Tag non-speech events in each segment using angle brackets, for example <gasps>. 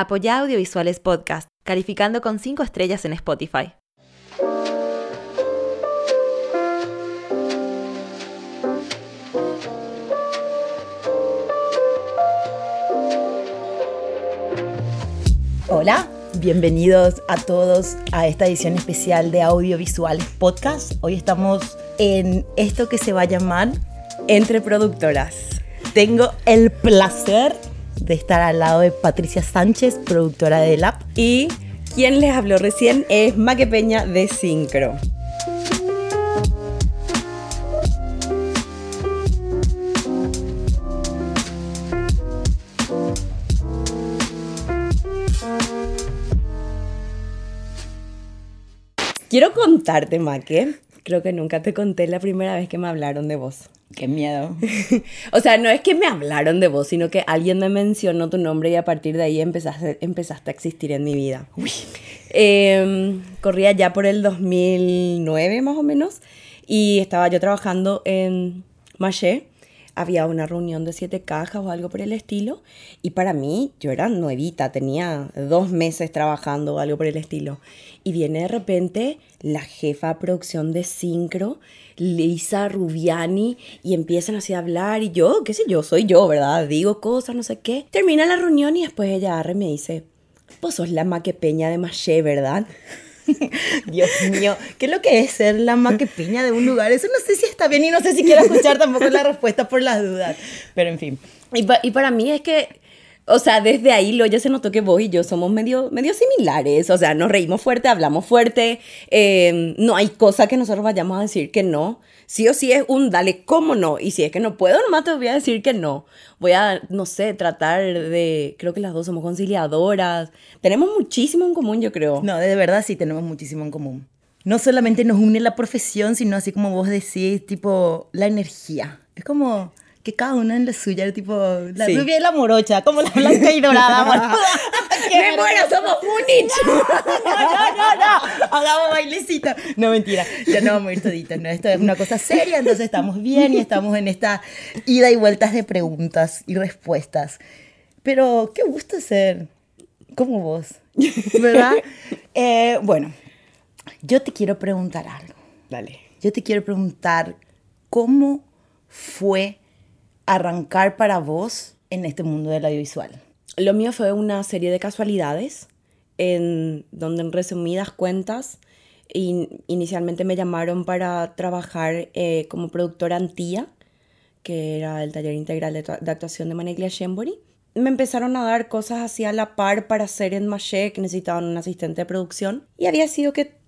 Apoya Audiovisuales Podcast, calificando con 5 estrellas en Spotify. Hola, bienvenidos a todos a esta edición especial de Audiovisuales Podcast. Hoy estamos en esto que se va a llamar Entre Productoras. Tengo el placer de estar al lado de Patricia Sánchez, productora de Lab. Y quien les habló recién es Maque Peña de Syncro. Quiero contarte, Maque. Creo que nunca te conté la primera vez que me hablaron de vos. Qué miedo. <laughs> o sea, no es que me hablaron de vos, sino que alguien me mencionó tu nombre y a partir de ahí empezaste, empezaste a existir en mi vida. Em, corría ya por el 2009 más o menos y estaba yo trabajando en Maché. Había una reunión de siete cajas o algo por el estilo y para mí yo era nuevita, tenía dos meses trabajando o algo por el estilo. Y viene de repente la jefa de producción de Syncro Lisa Rubiani y empiezan así a hablar y yo, qué sé yo, soy yo, ¿verdad? Digo cosas, no sé qué. Termina la reunión y después ella agarra y me dice, vos sos la maquepeña de Maché, ¿verdad? <laughs> Dios mío, ¿qué es lo que es ser la maquepeña de un lugar? Eso no sé si está bien y no sé si quiero escuchar tampoco la respuesta por las dudas. Pero en fin. Y, y para mí es que o sea, desde ahí lo ya se notó que vos y yo somos medio, medio similares. O sea, nos reímos fuerte, hablamos fuerte. Em, no hay cosa que nosotros vayamos a decir que no. Sí o sí es un dale, ¿cómo no? Y si es que no puedo, nomás te voy a decir que no. Voy a, no sé, tratar de. Creo que las dos somos conciliadoras. Tenemos muchísimo en común, yo creo. No, de verdad sí tenemos muchísimo en común. No solamente nos une la profesión, sino así como vos decís, tipo, la energía. Es como que cada una en la suya, tipo, la rubia y la morocha, como la blanca y dorada. <laughs> <laughs> ¡Me muero, somos Múnich! <laughs> no, no, no, no, hagamos bailecito. No, mentira, ya no vamos a ir toditas, no, esto es una cosa seria, entonces estamos bien y estamos en esta ida y vueltas de preguntas y respuestas. Pero qué gusto ser como vos, ¿verdad? Eh, bueno, yo te quiero preguntar algo. Dale. Yo te quiero preguntar cómo fue arrancar para vos en este mundo del audiovisual? Lo mío fue una serie de casualidades en donde en resumidas cuentas inicialmente me llamaron para trabajar eh, como productora Antía, que era el taller integral de, actuación de Maneglia Shembori. Me empezaron a dar cosas así a la par para hacer en que necesitaban un asistente de producción. Y había sido que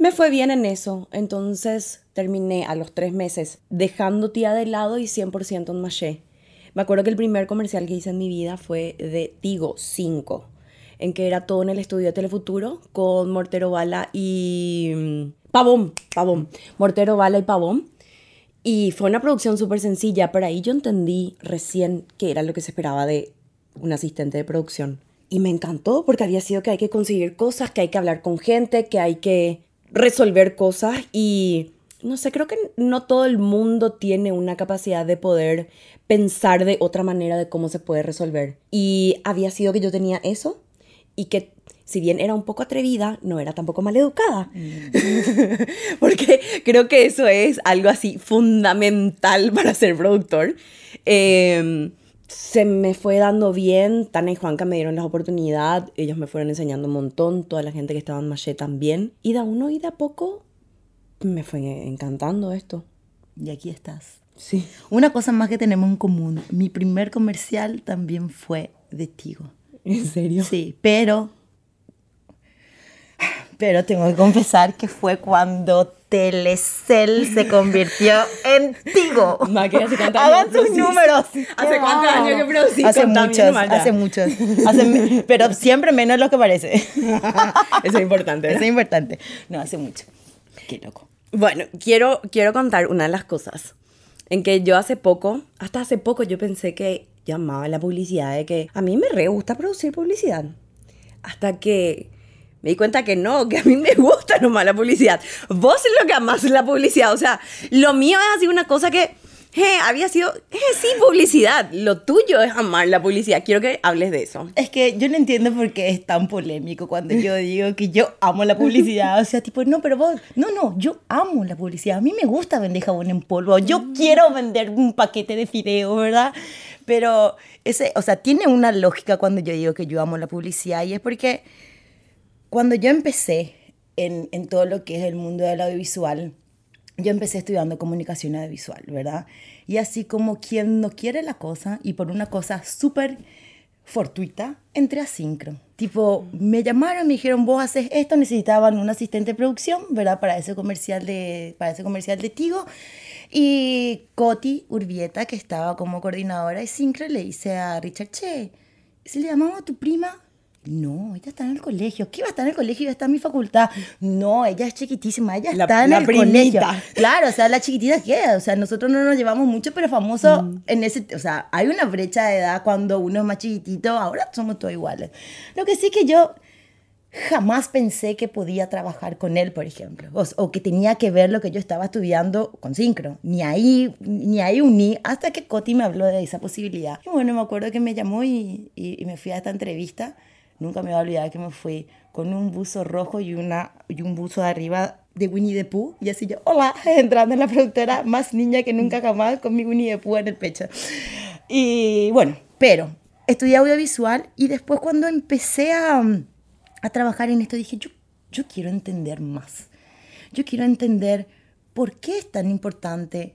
me fue bien en eso. Entonces terminé a los tres meses dejando tía de lado y 100% en Maché. Me acuerdo que el primer comercial que hice en mi vida fue de Tigo 5, en que era todo en el estudio de Telefuturo con Mortero Bala y mm, Pavón, Pavón, Mortero Bala y Pavón. Y fue una producción súper sencilla, pero ahí yo entendí recién qué era lo que se esperaba de un asistente de producción. Y me encantó porque había sido que hay que conseguir cosas, que hay que hablar con gente, que hay que resolver cosas y no sé, creo que no todo el mundo tiene una capacidad de poder pensar de otra manera de cómo se puede resolver. Y había sido que yo tenía eso y que si bien era un poco atrevida, no era tampoco mal educada. Mm. <laughs> Porque creo que eso es algo así fundamental para ser productor. Em, se me fue dando bien, Tana y Juanca me dieron la oportunidad, ellos me fueron enseñando un montón, toda la gente que estaba en Maché también, y de uno y de a poco me fue encantando esto. Y aquí estás. Sí. Una cosa más que tenemos en común, mi primer comercial también fue de Tigo. ¿En serio? Sí, pero pero tengo que confesar que fue cuando Telecel se convirtió en Tigo. Hagan sus números. ¿Hace cuántos años que producí? Hace muchos, hace muchos. pero siempre menos lo que parece. <laughs> Eso es importante. Eso es importante. No, hace mucho. Qué loco. Bueno, quiero, quiero contar una de las cosas. En que yo hace poco, hasta hace poco, yo pensé que llamaba la publicidad, de que a mí me re gusta producir publicidad. Hasta que me di cuenta que no, que a mí me gusta nomás la publicidad. Vos es lo que amás la publicidad. O sea, lo mío es así una cosa que Eh, había sido, eh, sí, publicidad. Lo tuyo es amar la publicidad. Quiero que hables de eso. Es que yo no entiendo por qué es tan polémico cuando yo <laughs> digo que yo amo la publicidad. O sea, tipo, no, pero vos, no, no, yo amo la publicidad. A mí me gusta vender jabón en polvo. Yo Mm. quiero vender un paquete de fideo, ¿verdad? Pero ese, o sea, tiene una lógica cuando yo digo que yo amo la publicidad y es porque cuando yo empecé en, en todo lo que es el mundo del audiovisual, yo empecé estudiando comunicación audiovisual, ¿verdad? Y así como quien no quiere la cosa y por una cosa súper fortuita, entré a Syncro. Tipo, me llamaron, me dijeron, vos haces esto, necesitaban un asistente de producción, ¿verdad? Para ese comercial de, para ese comercial de Tigo. Y Coti Urbieta, que estaba como coordinadora de Syncro, le dice a Richard, che, si le llamamos a tu prima, no, ella está en el colegio. ¿Qué va a estar en el colegio? Ella está en mi facultad. No, ella es chiquitísima, ella La- está en el primita. colegio. Claro, o sea, la chiquitita queda. O sea, nosotros no nos llevamos mucho, pero famoso Mm. en ese. O sea, hay una brecha de edad cuando uno es más chiquitito. Ahora somos todos iguales. Lo que sí que yo jamás pensé que podía trabajar con él, por ejemplo, o, o que tenía que ver lo que yo estaba estudiando con Syncro. Ni ahí, ni ahí uní, hasta que Coti me habló de esa posibilidad. Y bueno, me acuerdo que me llamó y, y- y me fui a esta entrevista. Nunca me voy a olvidar que me fui con un buzo rojo y, una, y un buzo de arriba de Winnie the Pooh. Y así yo, hola, <laughs> entrando en la productora, más niña que nunca jamás, con mi Winnie the Pooh en el pecho. Y bueno, pero estudié audiovisual y después cuando empecé a, a trabajar en esto dije, yo, yo quiero entender más. Yo quiero entender por qué es tan importante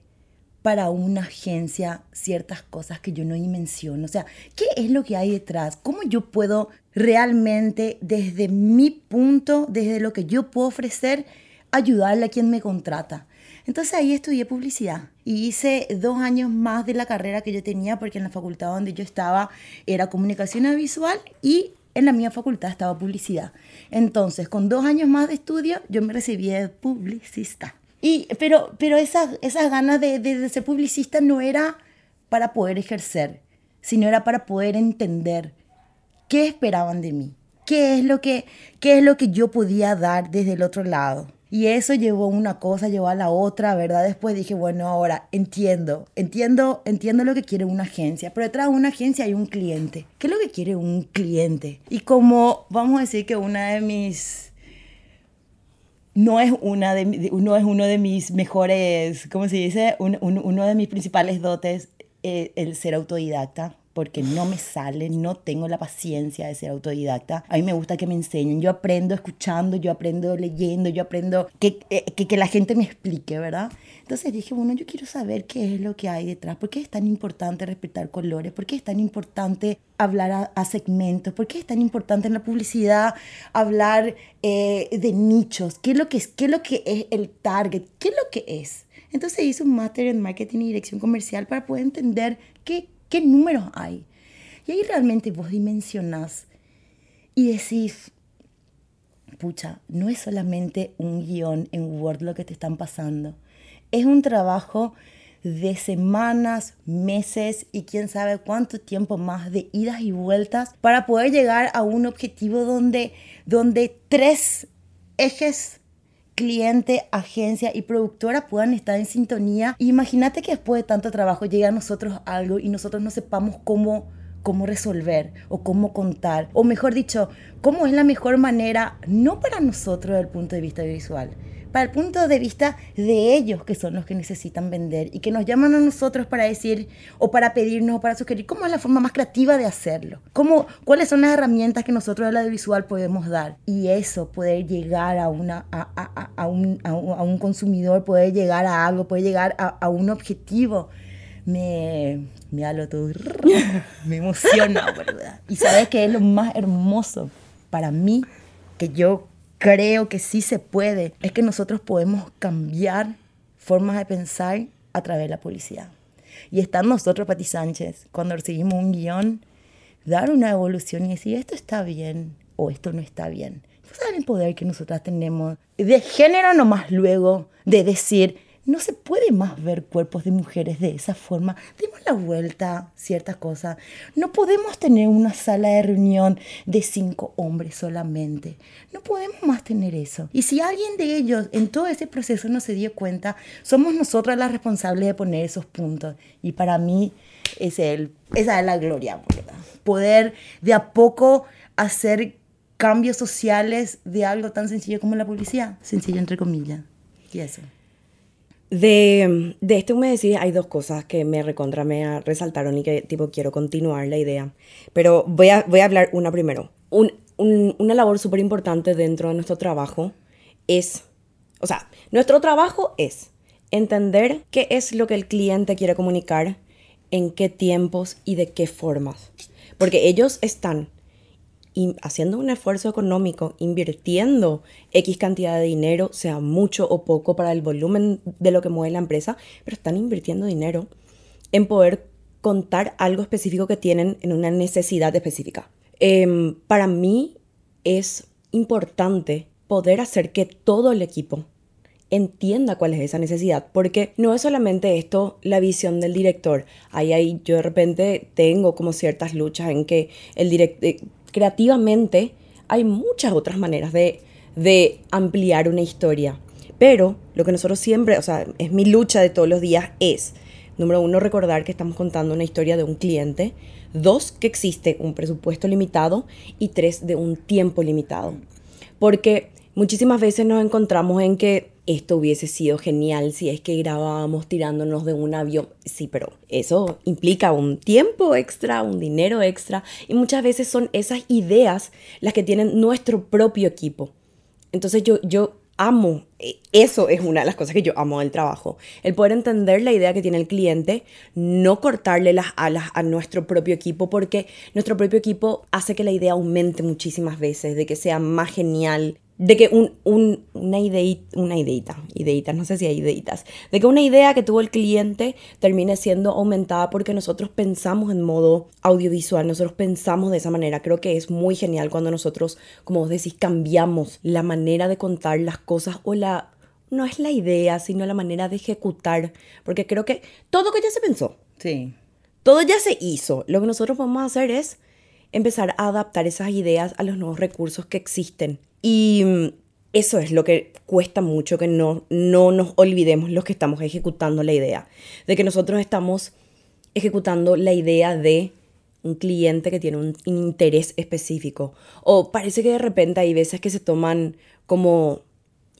para una agencia ciertas cosas que yo no dimensiono. O sea, ¿qué es lo que hay detrás? ¿Cómo yo puedo realmente, desde mi punto, desde lo que yo puedo ofrecer, ayudarle a quien me contrata? Entonces ahí estudié publicidad y hice dos años más de la carrera que yo tenía porque en la facultad donde yo estaba era comunicación audiovisual y en la mía facultad estaba publicidad. Entonces, con dos años más de estudio, yo me recibí de publicista. Y, pero pero esas, esas ganas de, de, de ser publicista no era para poder ejercer, sino era para poder entender qué esperaban de mí, qué es lo que, qué es lo que yo podía dar desde el otro lado. Y eso llevó una cosa, llevó a la otra, ¿verdad? Después dije, bueno, ahora entiendo, entiendo, entiendo lo que quiere una agencia, pero detrás de una agencia hay un cliente. ¿Qué es lo que quiere un cliente? Y como vamos a decir que una de mis no es, una de, no es uno de mis mejores, ¿cómo se dice? Un- un- uno de mis principales dotes eh, el ser autodidacta, porque no me sale, no tengo la paciencia de ser autodidacta. A mí me gusta que me enseñen. Yo aprendo escuchando, yo aprendo leyendo, yo aprendo que, eh, que, que la gente me explique, ¿verdad? Entonces dije, bueno, yo quiero saber qué es lo que hay detrás, por qué es tan importante respetar colores, por qué es tan importante hablar a, a segmentos, por qué es tan importante en la publicidad hablar eh, de nichos, qué es, lo que es, qué es lo que es el target, qué es lo que es. Entonces hice un máster en marketing y dirección comercial para poder entender qué, qué números hay. Y ahí realmente vos dimensionás y decís, pucha, no es solamente un guion en Word lo que te están pasando. Es un trabajo de semanas, meses y quién sabe cuánto tiempo más de idas y vueltas para poder llegar a un objetivo donde, donde tres ejes cliente, agencia y productora puedan estar en sintonía. Imagínate que después de tanto trabajo llega a nosotros algo y nosotros no sepamos cómo cómo resolver o cómo contar, o mejor dicho, cómo es la mejor manera, no para nosotros desde el punto de vista visual, para el punto de vista de ellos que son los que necesitan vender y que nos llaman a nosotros para decir o para pedirnos o para sugerir cómo es la forma más creativa de hacerlo, cómo, cuáles son las herramientas que nosotros del audiovisual podemos dar y eso, poder llegar a, una, a, a, a, un, a, un, consumidor, poder llegar a algo, poder llegar a, un objetivo me, me da lo todo, me emociona, ¿verdad? Y sabes que es lo más hermoso para mí, que yo creo que sí se puede, es que nosotros podemos cambiar formas de pensar a través de la publicidad. Y están nosotros, Pati Sánchez, cuando recibimos un guion, dar una evolución y decir, esto está bien o esto no está bien. ¿Saben el poder que nosotras tenemos de género nomás luego de decir, no se puede más ver cuerpos de mujeres de esa forma. Demos la vuelta, ciertas cosas. No podemos tener una sala de reunión de cinco hombres solamente. No podemos más tener eso. Y si alguien de ellos en todo ese proceso no se dio cuenta, somos nosotras las responsables de poner esos puntos. Y para mí es el, esa es la gloria. Poder de a poco hacer cambios sociales de algo tan sencillo como la publicidad. Sencillo entre comillas. Y eso. De, de este me decís, hay dos cosas que me recontra me resaltaron y que tipo quiero continuar la idea. Pero voy a, voy a hablar una primero. Un, un, una labor súper importante dentro de nuestro trabajo es, o sea, nuestro trabajo es entender qué es lo que el cliente quiere comunicar, en qué tiempos y de qué formas. Porque ellos están haciendo un esfuerzo económico, invirtiendo X cantidad de dinero, sea mucho o poco para el volumen de lo que mueve la empresa, pero están invirtiendo dinero en poder contar algo específico que tienen en una necesidad específica. Em, para mí es importante poder hacer que todo el equipo entienda cuál es esa necesidad, porque no es solamente esto la visión del director. Ahí, ahí yo de repente tengo como ciertas luchas en que el director eh, creativamente hay muchas otras maneras de, de ampliar una historia. Pero lo que nosotros siempre, o sea, es mi lucha de todos los días es, número uno, recordar que estamos contando una historia de un cliente, dos, que existe un presupuesto limitado y tres, de un tiempo limitado. Porque muchísimas veces nos encontramos en que esto hubiese sido genial si es que grabábamos tirándonos de un avión. Sí, pero eso implica un tiempo extra, un dinero extra y muchas veces son esas ideas las que tienen nuestro propio equipo. Entonces yo, yo amo, e, eso es una de las cosas que yo amo del trabajo, el poder entender la idea que tiene el cliente, no cortarle las alas a nuestro propio equipo porque nuestro propio equipo hace que la idea aumente muchísimas veces, de que sea más genial, de que un, un, una ideita, una ideita, ideitas, no sé si hay ideitas, de que una idea que tuvo el cliente termine siendo aumentada porque nosotros pensamos en modo audiovisual, nosotros pensamos de esa manera. Creo que es muy genial cuando nosotros, como vos decís, cambiamos la manera de contar las cosas o la... No es la idea, sino la manera de ejecutar, porque creo que todo que ya se pensó. Sí. Todo ya se hizo. Lo que nosotros vamos a hacer es empezar a adaptar esas ideas a los nuevos recursos que existen y mm, eso es lo que cuesta mucho que no, no nos olvidemos los que estamos ejecutando la idea, de que nosotros estamos ejecutando la idea de un cliente que tiene un interés específico. O parece que de repente hay veces que se toman como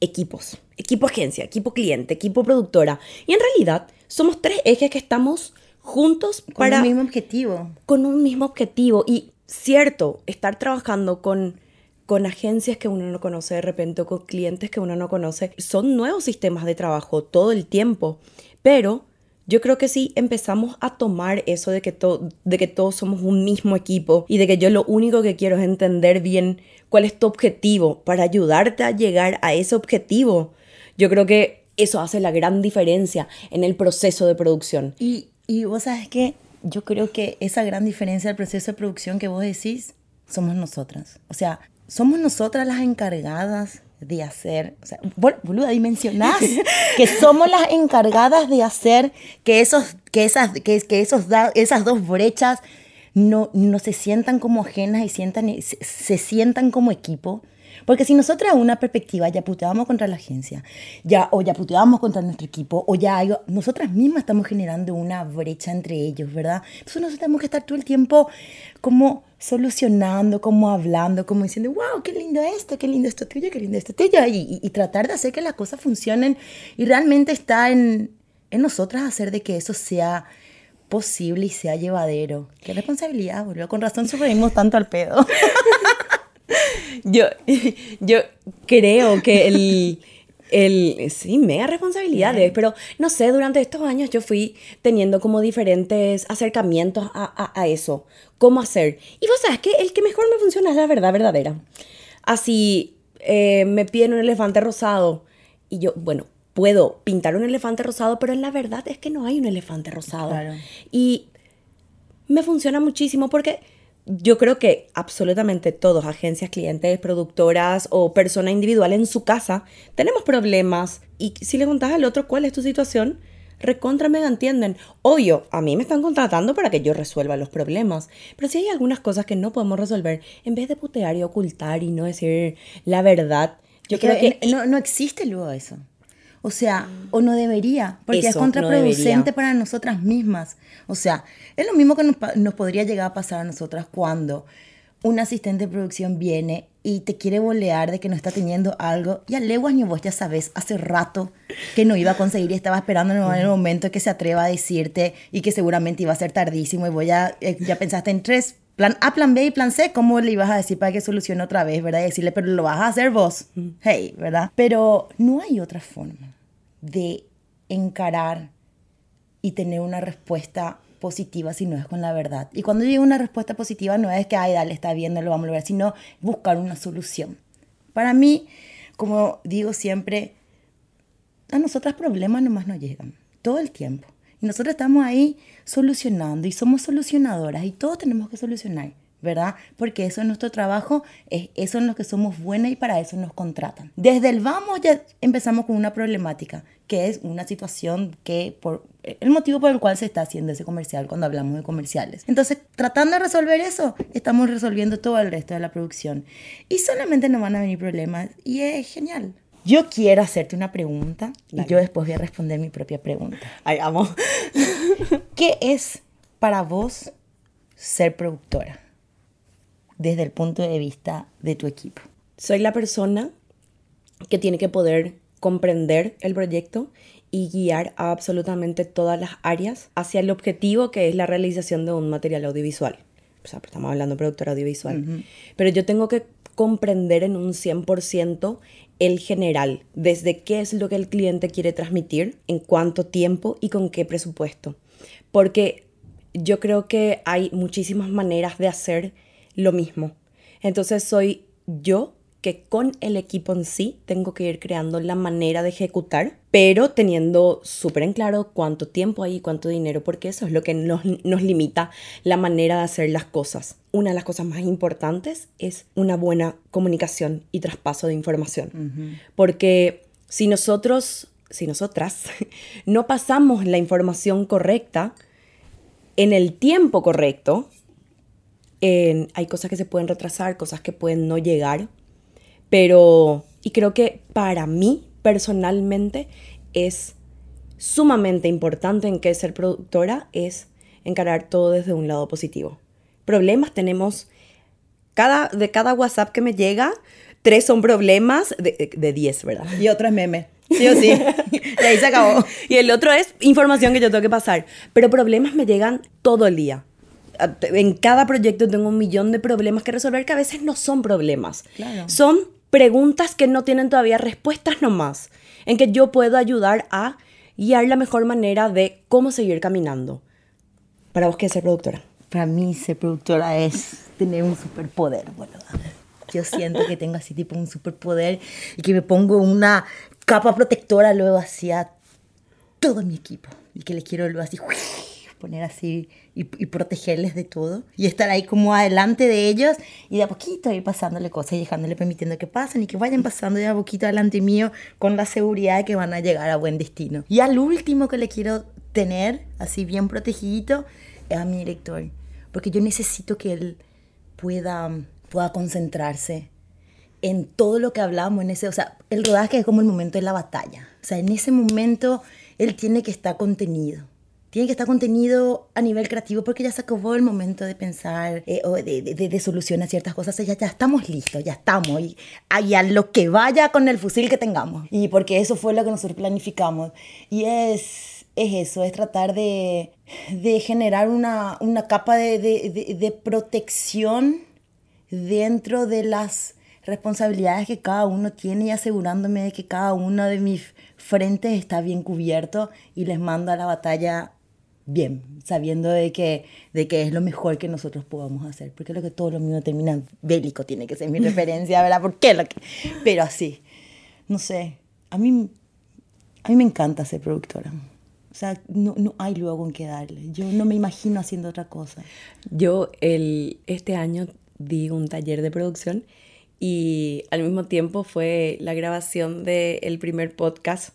equipos, equipo agencia, equipo cliente, equipo productora. Y en realidad somos tres ejes que estamos juntos para... Con un mismo objetivo. Con un mismo objetivo. Y cierto, estar trabajando con con agencias que uno no conoce de repente con clientes que uno no conoce. Son nuevos sistemas de trabajo todo el tiempo, pero yo creo que si empezamos a tomar eso de que, de que todos somos un mismo equipo y de que yo lo único que quiero es entender bien cuál es tu objetivo para ayudarte a llegar a ese objetivo, yo creo que eso hace la gran diferencia en el proceso de producción. Y, y vos sabes que yo creo que esa gran diferencia del proceso de producción que vos decís somos nosotras. O sea, somos nosotras las encargadas de hacer, o sea, boluda, dimensionás que <laughs> somos las encargadas de hacer que esos, que esas, que, que esos esas dos brechas no, no se sientan como ajenas y sientan, se, se sientan como equipo. Porque si nosotras a una perspectiva ya puteábamos contra la agencia, ya, o ya puteábamos contra nuestro equipo, o ya nosotras mismas estamos generando una brecha entre ellos, ¿verdad? Entonces nosotros tenemos que estar todo el tiempo como solucionando, como hablando, como diciendo, wow, qué lindo esto, qué lindo esto tuyo, qué lindo esto tuyo, y, y, tratar de hacer que las cosas funcionen y realmente está en, en nosotras hacer de que eso sea posible y sea llevadero. Qué responsabilidad, boludo. Con razón sufrimos tanto al pedo. <laughs> yo, <laughs> yo creo que el, el, sí, mega responsabilidades, pero no sé, durante estos años yo fui teniendo como diferentes acercamientos a, a, eso, cómo hacer. Y vos sabes que el que mejor me funciona es la verdad verdadera. Así, eh, me piden un elefante rosado y yo, bueno, puedo pintar un elefante rosado, pero en la verdad es que no hay un elefante rosado. Y me funciona muchísimo porque yo creo que absolutamente todos, agencias, clientes, productoras o persona individual en su casa, tenemos problemas y si le contás al otro cuál es tu situación, recontra mega entienden. Obvio, a mí me están contratando para que yo resuelva los problemas, pero si hay algunas cosas que no podemos resolver, en vez de putear y ocultar y no decir la verdad, yo creo que... No, no existe luego eso. O sea, o no debería, porque es contraproducente para nosotras mismas. O sea, es lo mismo que nos, nos podría llegar a pasar a nosotras cuando un asistente de producción viene y te quiere bolear de que no está teniendo algo, y a leguas ni vos ya sabes hace rato que no iba a conseguir y estaba esperando en el momento que se atreva a decirte y que seguramente iba a ser tardísimo y voy a, eh, ya pensaste en tres, plan A, plan B y plan C, ¿cómo le ibas a decir para que solucione otra vez, verdad? Y decirle, pero lo vas a hacer vos, hey, ¿verdad? Pero no hay otra forma de encarar y tener una respuesta positiva si no es con la verdad. Y cuando digo una respuesta positiva no es que, ay, dale, está bien, no lo vamos a lograr, sino buscar una solución. Para mí, como digo siempre, a nosotras problemas nomás nos llegan, todo el tiempo. Y nosotros estamos ahí solucionando y somos solucionadoras y todos tenemos que solucionar. ¿Verdad? Porque eso es nuestro trabajo, es eso en lo que somos buenas y para eso nos contratan. Desde el vamos ya empezamos con una problemática, que es una situación que por el motivo por el cual se está haciendo ese comercial cuando hablamos de comerciales. Entonces, tratando de resolver eso, estamos resolviendo todo el resto de la producción. Y solamente nos van a venir problemas y es genial. Yo quiero hacerte una pregunta y yo después voy a responder mi propia pregunta. Ay, amo. ¿Qué es para vos ser productora? Desde el punto de vista de tu equipo? Soy la persona que tiene que poder comprender el proyecto y guiar a absolutamente todas las áreas hacia el objetivo que es la realización de un material audiovisual. O sea, estamos hablando de productor audiovisual. Pero yo tengo que comprender en un 100% el general, desde qué es lo que el cliente quiere transmitir, en cuánto tiempo y con qué presupuesto. Porque yo creo que hay muchísimas maneras de hacer lo mismo. Entonces soy yo que con el equipo en sí tengo que ir creando la manera de ejecutar, pero teniendo súper en claro cuánto tiempo hay y cuánto dinero, porque eso es lo que nos, nos, limita la manera de hacer las cosas. Una de las cosas más importantes es una buena comunicación y traspaso de información, porque si nosotros, si nosotras <laughs> no pasamos la información correcta en el tiempo correcto, hay cosas que se pueden retrasar, cosas que pueden no llegar, pero, y creo que para mí personalmente es sumamente importante en que ser productora es encarar todo desde un lado positivo. Problemas tenemos, cada, de cada WhatsApp que me llega, tres son problemas de, de 10, ¿verdad? Y otro es meme. Sí o sí. <laughs> y ahí se acabó. Y el otro es información que yo tengo que pasar. Pero problemas me llegan todo el día en cada proyecto tengo un millón de problemas que resolver que a veces no son problemas. Son preguntas que no tienen todavía respuestas nomás, en que yo puedo ayudar a guiar la mejor manera de cómo seguir caminando. Para vos, ¿qué es ser productora? Para mí, ser productora es tener un superpoder, bueno, Yo siento que tengo así tipo un superpoder y que me pongo una capa protectora luego hacia todo mi equipo y que le quiero luego así <laughs> poner así y, protegerles de todo y estar ahí como adelante de ellos y de a poquito ir pasándole cosas y dejándole permitiendo que pasen y que vayan pasando de a poquito adelante mío con la seguridad de que van a llegar a buen destino. Y al último que le quiero tener así bien protegido es a mi director, porque yo necesito que él pueda, pueda concentrarse en todo lo que hablamos, en ese, o sea, el rodaje es como el momento de la batalla. O sea, en ese momento él tiene que estar contenido tiene que estar contenido a nivel creativo porque ya se acabó el momento de pensar eh, o de, de, de, solucionar ciertas cosas. Ya, ya estamos listos, ya estamos. Y, a lo que vaya con el fusil que tengamos. Y porque eso fue lo que nosotros planificamos. Y es, es eso, es tratar de, de generar una, una capa de protección dentro de las responsabilidades que cada uno tiene y asegurándome de que cada uno de mis frentes está bien cubierto y les mando a la batalla bien, sabiendo de que, de que es lo mejor que nosotros podamos hacer, porque lo que todo lo mío termina bélico tiene que ser mi <laughs> referencia, ¿verdad? ¿Por qué? Lo que... Pero así, no sé, a mí, a mí me encanta ser productora. O sea, no, no hay luego con qué darle. Yo no me imagino haciendo otra cosa. Yo el, este año di un taller de producción y al mismo tiempo fue la grabación del el primer podcast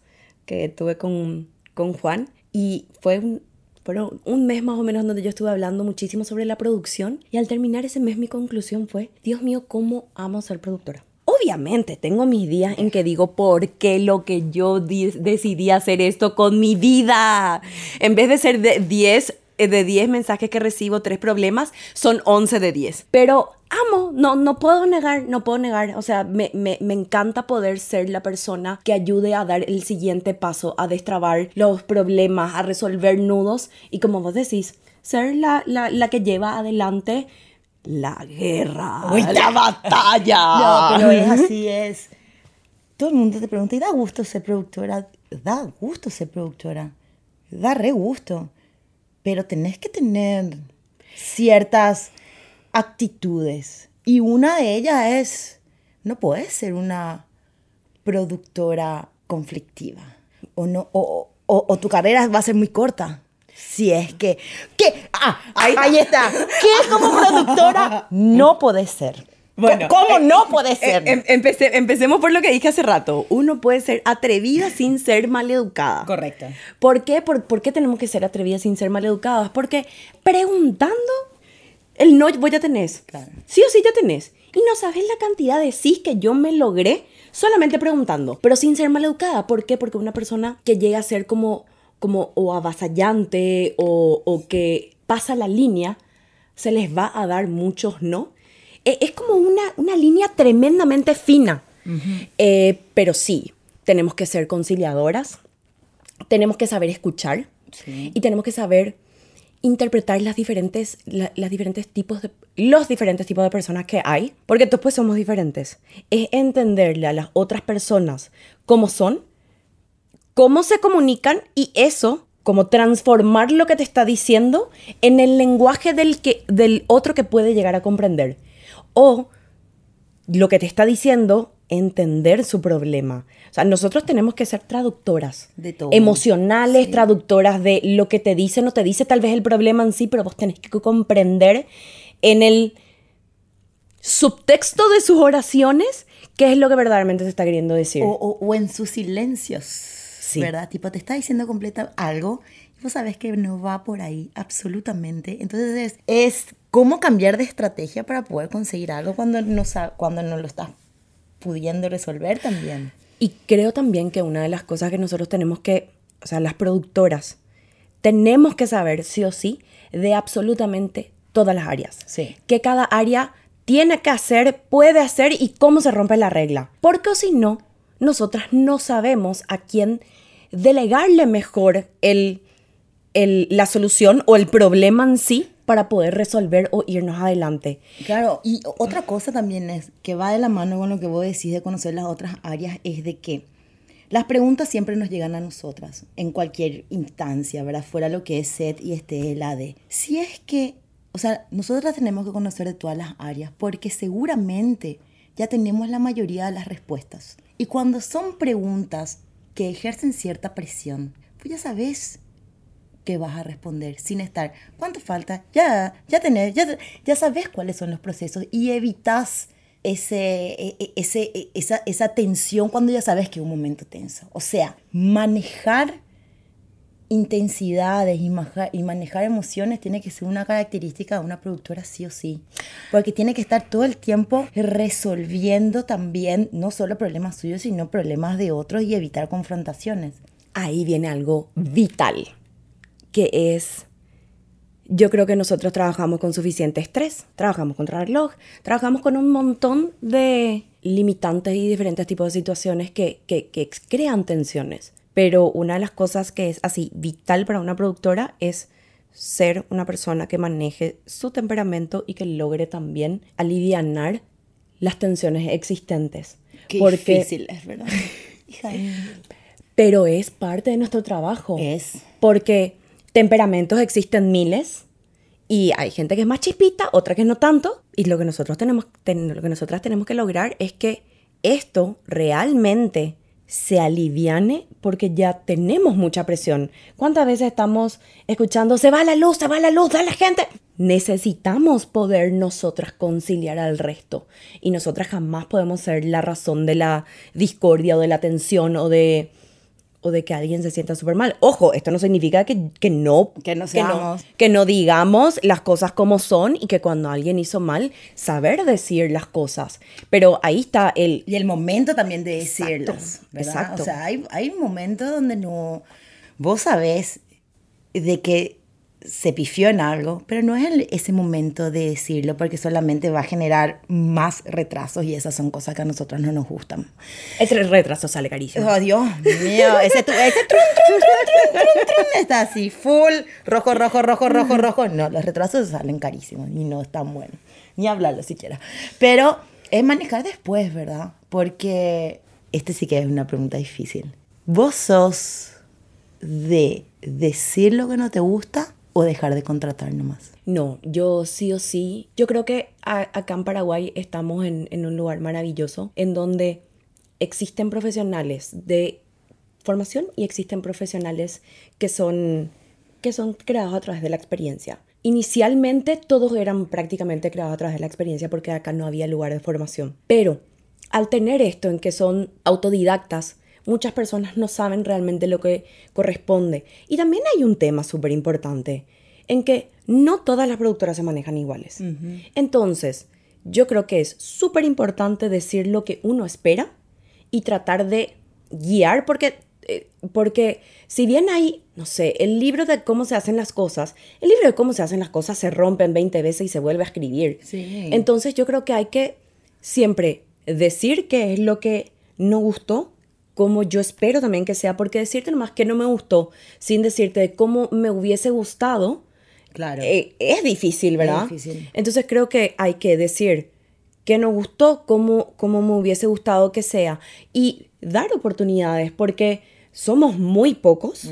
que tuve con, con Juan y fue un, fueron un mes más o menos donde yo estuve hablando muchísimo sobre la producción y al terminar ese mes mi conclusión fue, Dios mío, ¿cómo amo ser productora? Obviamente tengo mis días en que digo, ¿por qué lo que yo decidí hacer esto con mi vida? En vez de ser de 10, eh, de 10 mensajes que recibo, 3 problemas, son 11 de 10. Pero amo, no, no puedo negar, no puedo negar. O sea, me, me, me, encanta poder ser la persona que ayude a dar el siguiente paso, a destrabar los problemas, a resolver nudos y como vos decís, ser la, la, la que lleva adelante la guerra, la batalla. <laughs> No, pero es así, es. Todo el mundo te pregunta, ¿y da gusto ser productora? Da gusto ser productora. Da re gusto. Pero tenés que tener ciertas actitudes. Y una de ellas es, no puedes ser una productora conflictiva. O, no, o, o tu carrera va a ser muy corta. Si es que, ¿qué? Ah, ahí, está. ¿Qué como productora <laughs> no puede ser? Bueno, ¿Cómo eh, no puede ser? Em, empecemos por lo que dije hace rato. Uno puede ser atrevida sin ser maleducada. Correcto. ¿Por qué? ¿Por, ¿Por, qué tenemos que ser atrevidas sin ser maleducadas? Porque preguntando, el no vos ya tenés. Claro. Sí o sí ya tenés. Y no sabes la cantidad de sí que yo me logré solamente preguntando, pero sin ser maleducada. ¿Por qué? Porque una persona que llega a ser como como o avasallante o, que pasa la línea, se les va a dar muchos no. E, es como una, línea tremendamente fina. Eh, pero sí, tenemos que ser conciliadoras, tenemos que saber escuchar y tenemos que saber interpretar las diferentes, las diferentes tipos de, los diferentes tipos de personas que hay, porque todos pues somos diferentes. Es entenderle a las otras personas cómo son cómo se comunican y eso, como transformar lo que te está diciendo en el lenguaje del, que, del otro que puede llegar a comprender. O lo que te está diciendo, entender su problema. O sea, nosotros tenemos que ser traductoras. De todo. Emocionales, traductoras de lo que te dice, no te dice tal vez el problema en sí, pero vos tenés que comprender en el subtexto de sus oraciones qué es lo que verdaderamente se está queriendo decir. o en sus silencios ¿verdad? Tipo, te está diciendo completa algo y vos sabes que no va por ahí, absolutamente. Entonces es, es cómo cambiar de estrategia para poder conseguir algo cuando no, cuando no lo estás pudiendo resolver también. Y creo también que una de las cosas que nosotros tenemos que, o sea, las productoras, tenemos que saber sí o sí de absolutamente todas las áreas. Sí. Que cada área tiene que hacer, puede hacer y cómo se rompe la regla. Porque si no, nosotras no sabemos a quién delegarle mejor el, la solución o el problema en sí para poder resolver o irnos adelante. Claro, y otra cosa también es que va de la mano con lo que vos decís de conocer las otras áreas, es de que las preguntas siempre nos llegan a nosotras, en cualquier instancia, ¿verdad? Fuera lo que es SET y este la de. Si es que, o sea, nosotras tenemos que conocer de todas las áreas, porque seguramente ya tenemos la mayoría de las respuestas. Y cuando son preguntas que ejercen cierta presión, pues ya sabes que vas a responder sin estar, ¿cuánto falta? Ya, ya tenés, ya, ya sabes cuáles son los procesos y evitas ese, e, e, ese, e, esa, esa tensión cuando ya sabes que es un momento tenso. O sea, manejar intensidades y, y manejar emociones tiene que ser una característica de una productora sí o sí. Porque tiene que estar todo el tiempo resolviendo también no solo problemas suyos, sino problemas de otros y evitar confrontaciones. Ahí viene algo vital, que es, yo creo que nosotros trabajamos con suficiente estrés, trabajamos contra el reloj, trabajamos con un montón de limitantes y diferentes tipos de situaciones que, que, que crean tensiones. Pero una de las cosas que es así vital para una productora es ser una persona que maneje su temperamento y que logre también alivianar las tensiones existentes. Qué difícil es, ¿verdad? <laughs> Pero es parte de nuestro trabajo. Es. Porque temperamentos existen miles y hay gente que es más chispita, otra que no tanto. Y lo que nosotros tenemos, lo que nosotras tenemos que lograr es que esto realmente se aliviane porque ya tenemos mucha presión. ¿Cuántas veces estamos escuchando, se va la luz, se va la luz, da la gente? Necesitamos poder nosotras conciliar al resto y nosotras jamás podemos ser la razón de la discordia o de la tensión o de o de que alguien se sienta súper mal. Ojo, esto no significa que, que no, Que no que que no digamos las cosas como son y que cuando alguien hizo mal, saber decir las cosas. Pero ahí está el... Y el momento también de decirlas, exacto. O sea, hay, hay momentos donde no... Vos sabés de que se pifió en algo, pero no es ese momento de decirlo porque solamente va a generar más retrasos y esas son cosas que a nosotros no nos gustan. Ese retraso sale carísimo. Oh, Dios mío, ese, tu- ese trun, trun, trun, trun, trun, trun, está así, full, rojo, rojo, rojo, rojo, rojo. No, los retrasos salen carísimos y no están buenos. Ni hablarlo siquiera. Pero es manejar después, ¿verdad? Porque este sí que es una pregunta difícil. ¿Vos sos de decir lo que no te gusta o dejar de contratar nomás? No, yo sí o sí, yo creo que a- acá en Paraguay estamos en, en un lugar maravilloso en donde existen profesionales de formación y existen profesionales que son, que son creados a través de la experiencia. Inicialmente todos eran prácticamente creados a través de la experiencia porque acá no había lugar de formación. Pero al tener esto en que son autodidactas, muchas personas no saben realmente lo que corresponde. Y también hay un tema súper importante en que no todas las productoras se manejan iguales. Entonces, yo creo que es súper importante decir lo que uno espera y tratar de guiar porque eh, porque si bien hay, no sé, el libro de cómo se hacen las cosas, el libro de cómo se hacen las cosas se rompen 20 veces y se vuelve a escribir. Sí. Entonces yo creo que hay que siempre decir qué es lo que no gustó, como yo espero también que sea, porque decirte nomás que no me gustó sin decirte cómo me hubiese gustado, Claro. eh, es difícil, ¿verdad? difícil. Entonces creo que hay que decir que nos gustó, cómo, cómo me hubiese gustado que sea y dar oportunidades porque somos muy pocos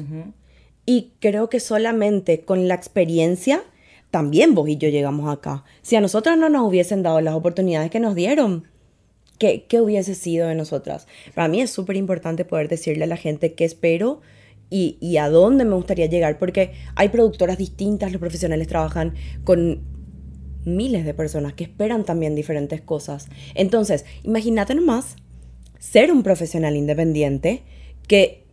y creo que solamente con la experiencia también vos y yo llegamos acá. Si a nosotros no nos hubiesen dado las oportunidades que nos dieron, ¿qué, qué hubiese sido de nosotras? Para mí es súper importante poder decirle a la gente qué espero y, y a dónde me gustaría llegar, porque hay productoras distintas, los profesionales trabajan con miles de personas que esperan también diferentes cosas. Entonces, imagínate nomás ser un profesional independiente que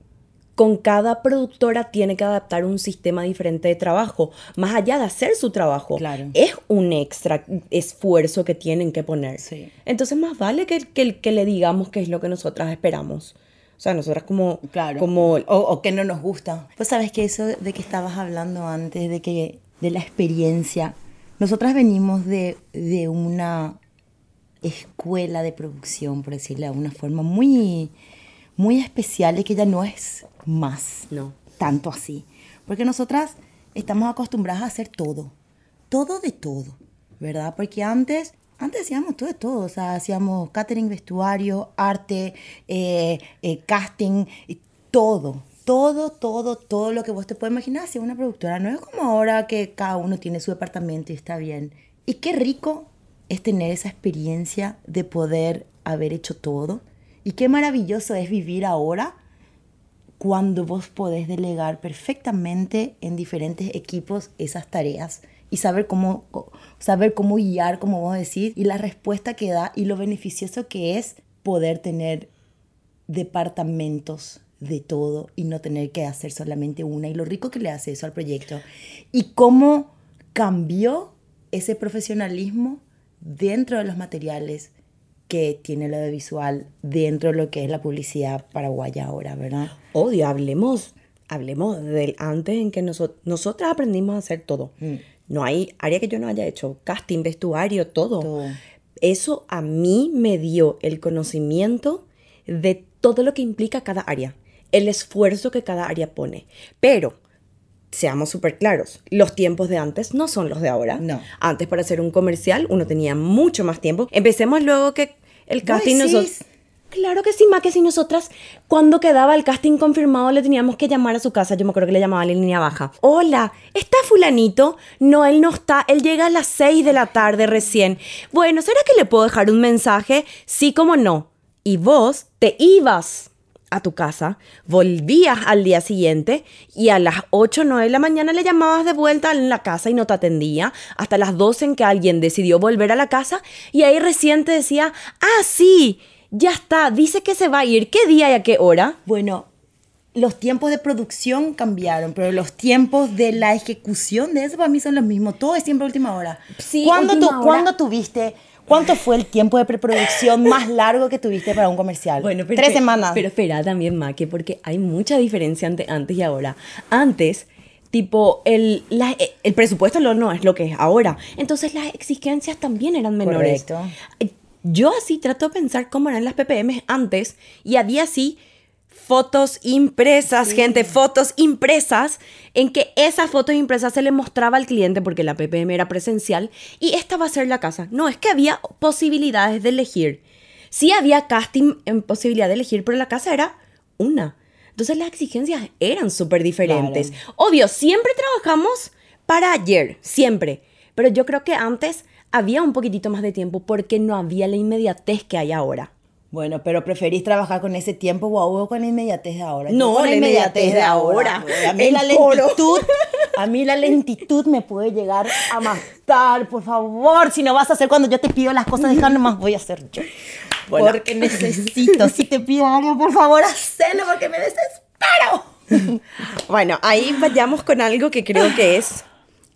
con cada productora tiene que adaptar un sistema diferente de trabajo, más allá de hacer su trabajo. Claro. Es un extra esfuerzo que tienen que poner. Sí. Entonces, más vale que, que, que le digamos qué es lo que nosotras esperamos. O sea, nosotras como... Claro. como o, o que no nos gusta. Pues sabes que eso de que estabas hablando antes, de que de la experiencia. Nosotras venimos de, de una escuela de producción, por decirlo de una forma, muy, muy especial y que ya no es más No. tanto así. Porque nosotras estamos acostumbradas a hacer todo, todo de todo, ¿verdad? Porque antes, antes hacíamos todo de todo, o sea, hacíamos catering, vestuario, arte, eh, eh, casting, y todo. Todo, todo, todo lo que vos te puedes imaginar hacía una productora. No es como ahora que cada uno tiene su departamento y está bien. Y qué rico es tener esa experiencia de poder haber hecho todo. Y qué maravilloso es vivir ahora cuando vos podés delegar perfectamente en diferentes equipos esas tareas y saber cómo, saber cómo guiar, como vos decís, y la respuesta que da y lo beneficioso que es poder tener departamentos de todo y no tener que hacer solamente una y lo rico que le hace eso al proyecto. Y cómo cambió ese profesionalismo dentro de los materiales que tiene el audiovisual dentro de lo que es la publicidad paraguaya ahora, ¿verdad? Odio, hablemos, hablemos del antes en que noso- nosotras aprendimos a hacer todo. No hay área que yo no haya hecho, casting, vestuario, todo. Todo. Eso a mí me dio el conocimiento de todo lo que implica cada área, el esfuerzo que cada área pone. Pero, seamos súper claros, los tiempos de antes no son los de ahora. No. Antes para hacer un comercial uno tenía mucho más tiempo. Empecemos luego que el casting nosotros... Claro que sí, más que si nosotras, cuando quedaba el casting confirmado, le teníamos que llamar a su casa. Yo me acuerdo que le llamaba a la línea baja. Hola, ¿está fulanito? No, él no está. Él llega a las 6 de la tarde recién. Bueno, ¿será que le puedo dejar un mensaje? Sí, como no. Y vos te ibas a tu casa, volvías al día siguiente y a las 8 o 9 de la mañana le llamabas de vuelta en la casa y no te atendía, hasta las 12 en que alguien decidió volver a la casa y ahí recién te decía, ah, sí, ya está, dice que se va a ir, ¿qué día y a qué hora? Bueno, los tiempos de producción cambiaron, pero los tiempos de la ejecución de eso para mí son los mismos. Todo es siempre última hora. Sí, ¿Cuándo, última hora. ¿cuándo tuviste, cuánto fue el tiempo de preproducción más largo que tuviste para un comercial? Bueno, pero Tres semanas. Pero espera también, Maque, porque hay mucha diferencia ante- antes y ahora. Antes, tipo, el, la- el presupuesto no, no es lo que es ahora. Entonces las exigencias también eran menores. Correcto. Eh, Yo así trato de pensar cómo eran las PPM antes y había así fotos impresas, gente, fotos impresas, en que esas fotos impresas se le mostraba al cliente porque la PPM era presencial y esta va a ser la casa. No, es que había posibilidades de elegir. Sí había casting en posibilidad de elegir, pero la casa era una. Entonces las exigencias eran súper diferentes. Obvio, siempre trabajamos para ayer, siempre. Pero yo creo que antes había un poquitito más de tiempo porque no había la inmediatez que hay ahora. Bueno, pero preferís trabajar con ese tiempo guau o con la inmediatez de ahora. No, con la inmediatez de ahora. A mí El la lentitud, <laughs> a mí la lentitud me puede llegar a matar, por favor. Si no vas a hacer cuando yo te pido las cosas, deja nomás voy a hacer yo. Bueno. Porque necesito, si te pido algo, por favor, hacelo porque me desespero. <laughs> Bueno, ahí vayamos con algo que creo que es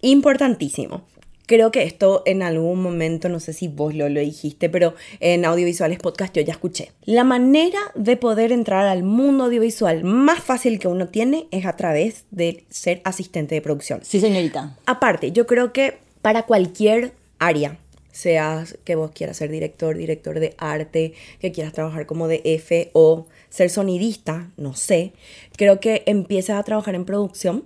importantísimo. Creo que esto en algún momento, no sé si vos lo, lo dijiste, pero en Audiovisuales Podcast yo ya escuché. La manera de poder entrar al mundo audiovisual más fácil que uno tiene es a través de ser asistente de producción. Sí, señorita. Aparte, yo creo que para cualquier área, sea que vos quieras ser director, director de arte, que quieras trabajar como DF o ser sonidista, no sé, creo que empiezas a trabajar en producción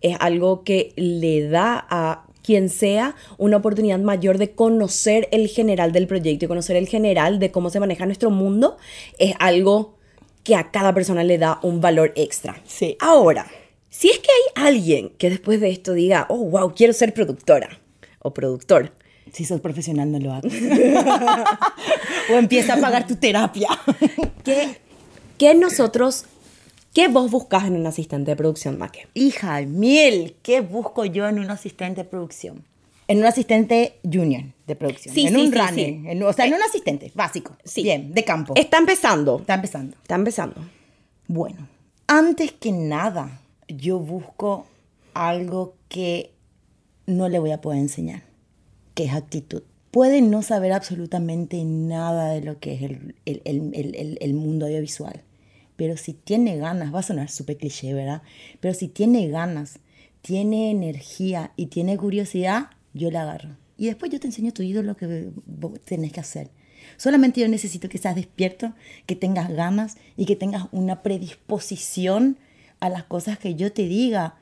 es algo que le da a quien sea una oportunidad mayor de conocer el general del proyecto y conocer el general de cómo se maneja nuestro mundo, es algo que a cada persona le da un valor extra. Sí. Ahora, si es que hay alguien que después de esto diga, oh, wow, quiero ser productora o productor, Si sos profesional, no lo hagas. <laughs> o empieza a pagar tu terapia. <laughs> ¿qué, qué nosotros, qué vos buscas en un asistente de producción, Maque? Hija de miel, ¿qué busco yo en un asistente de producción? En un asistente junior de producción. Sí, en sí, un sí, runner. sí. en- o sea, en un asistente básico. Sí. Bien, de campo. Está empezando. Está empezando. Está empezando. Bueno, antes que nada, yo busco algo que no le voy a poder enseñar, que es actitud. Puede no saber absolutamente nada de lo que es el- el- el- el mundo audiovisual, pero si tiene ganas, va a sonar súper cliché, ¿verdad? Pero si tiene ganas, tiene energía y tiene curiosidad, yo la agarro. Y después yo te enseño tu ídolo que vos tenés que hacer. Solamente yo necesito que seas despierto, que tengas ganas y que tengas una predisposición a las cosas que yo te diga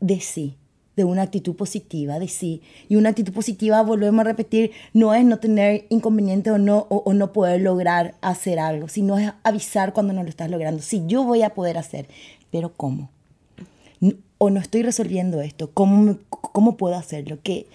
de sí, de una actitud positiva, de sí. Y una actitud positiva, volvemos a repetir, no es no tener inconveniente o no, o, no poder lograr hacer algo, sino es avisar cuando no lo estás logrando. Si yo voy a poder hacer, pero ¿cómo? O no estoy resolviendo esto, ¿cómo, cómo puedo hacerlo? Que,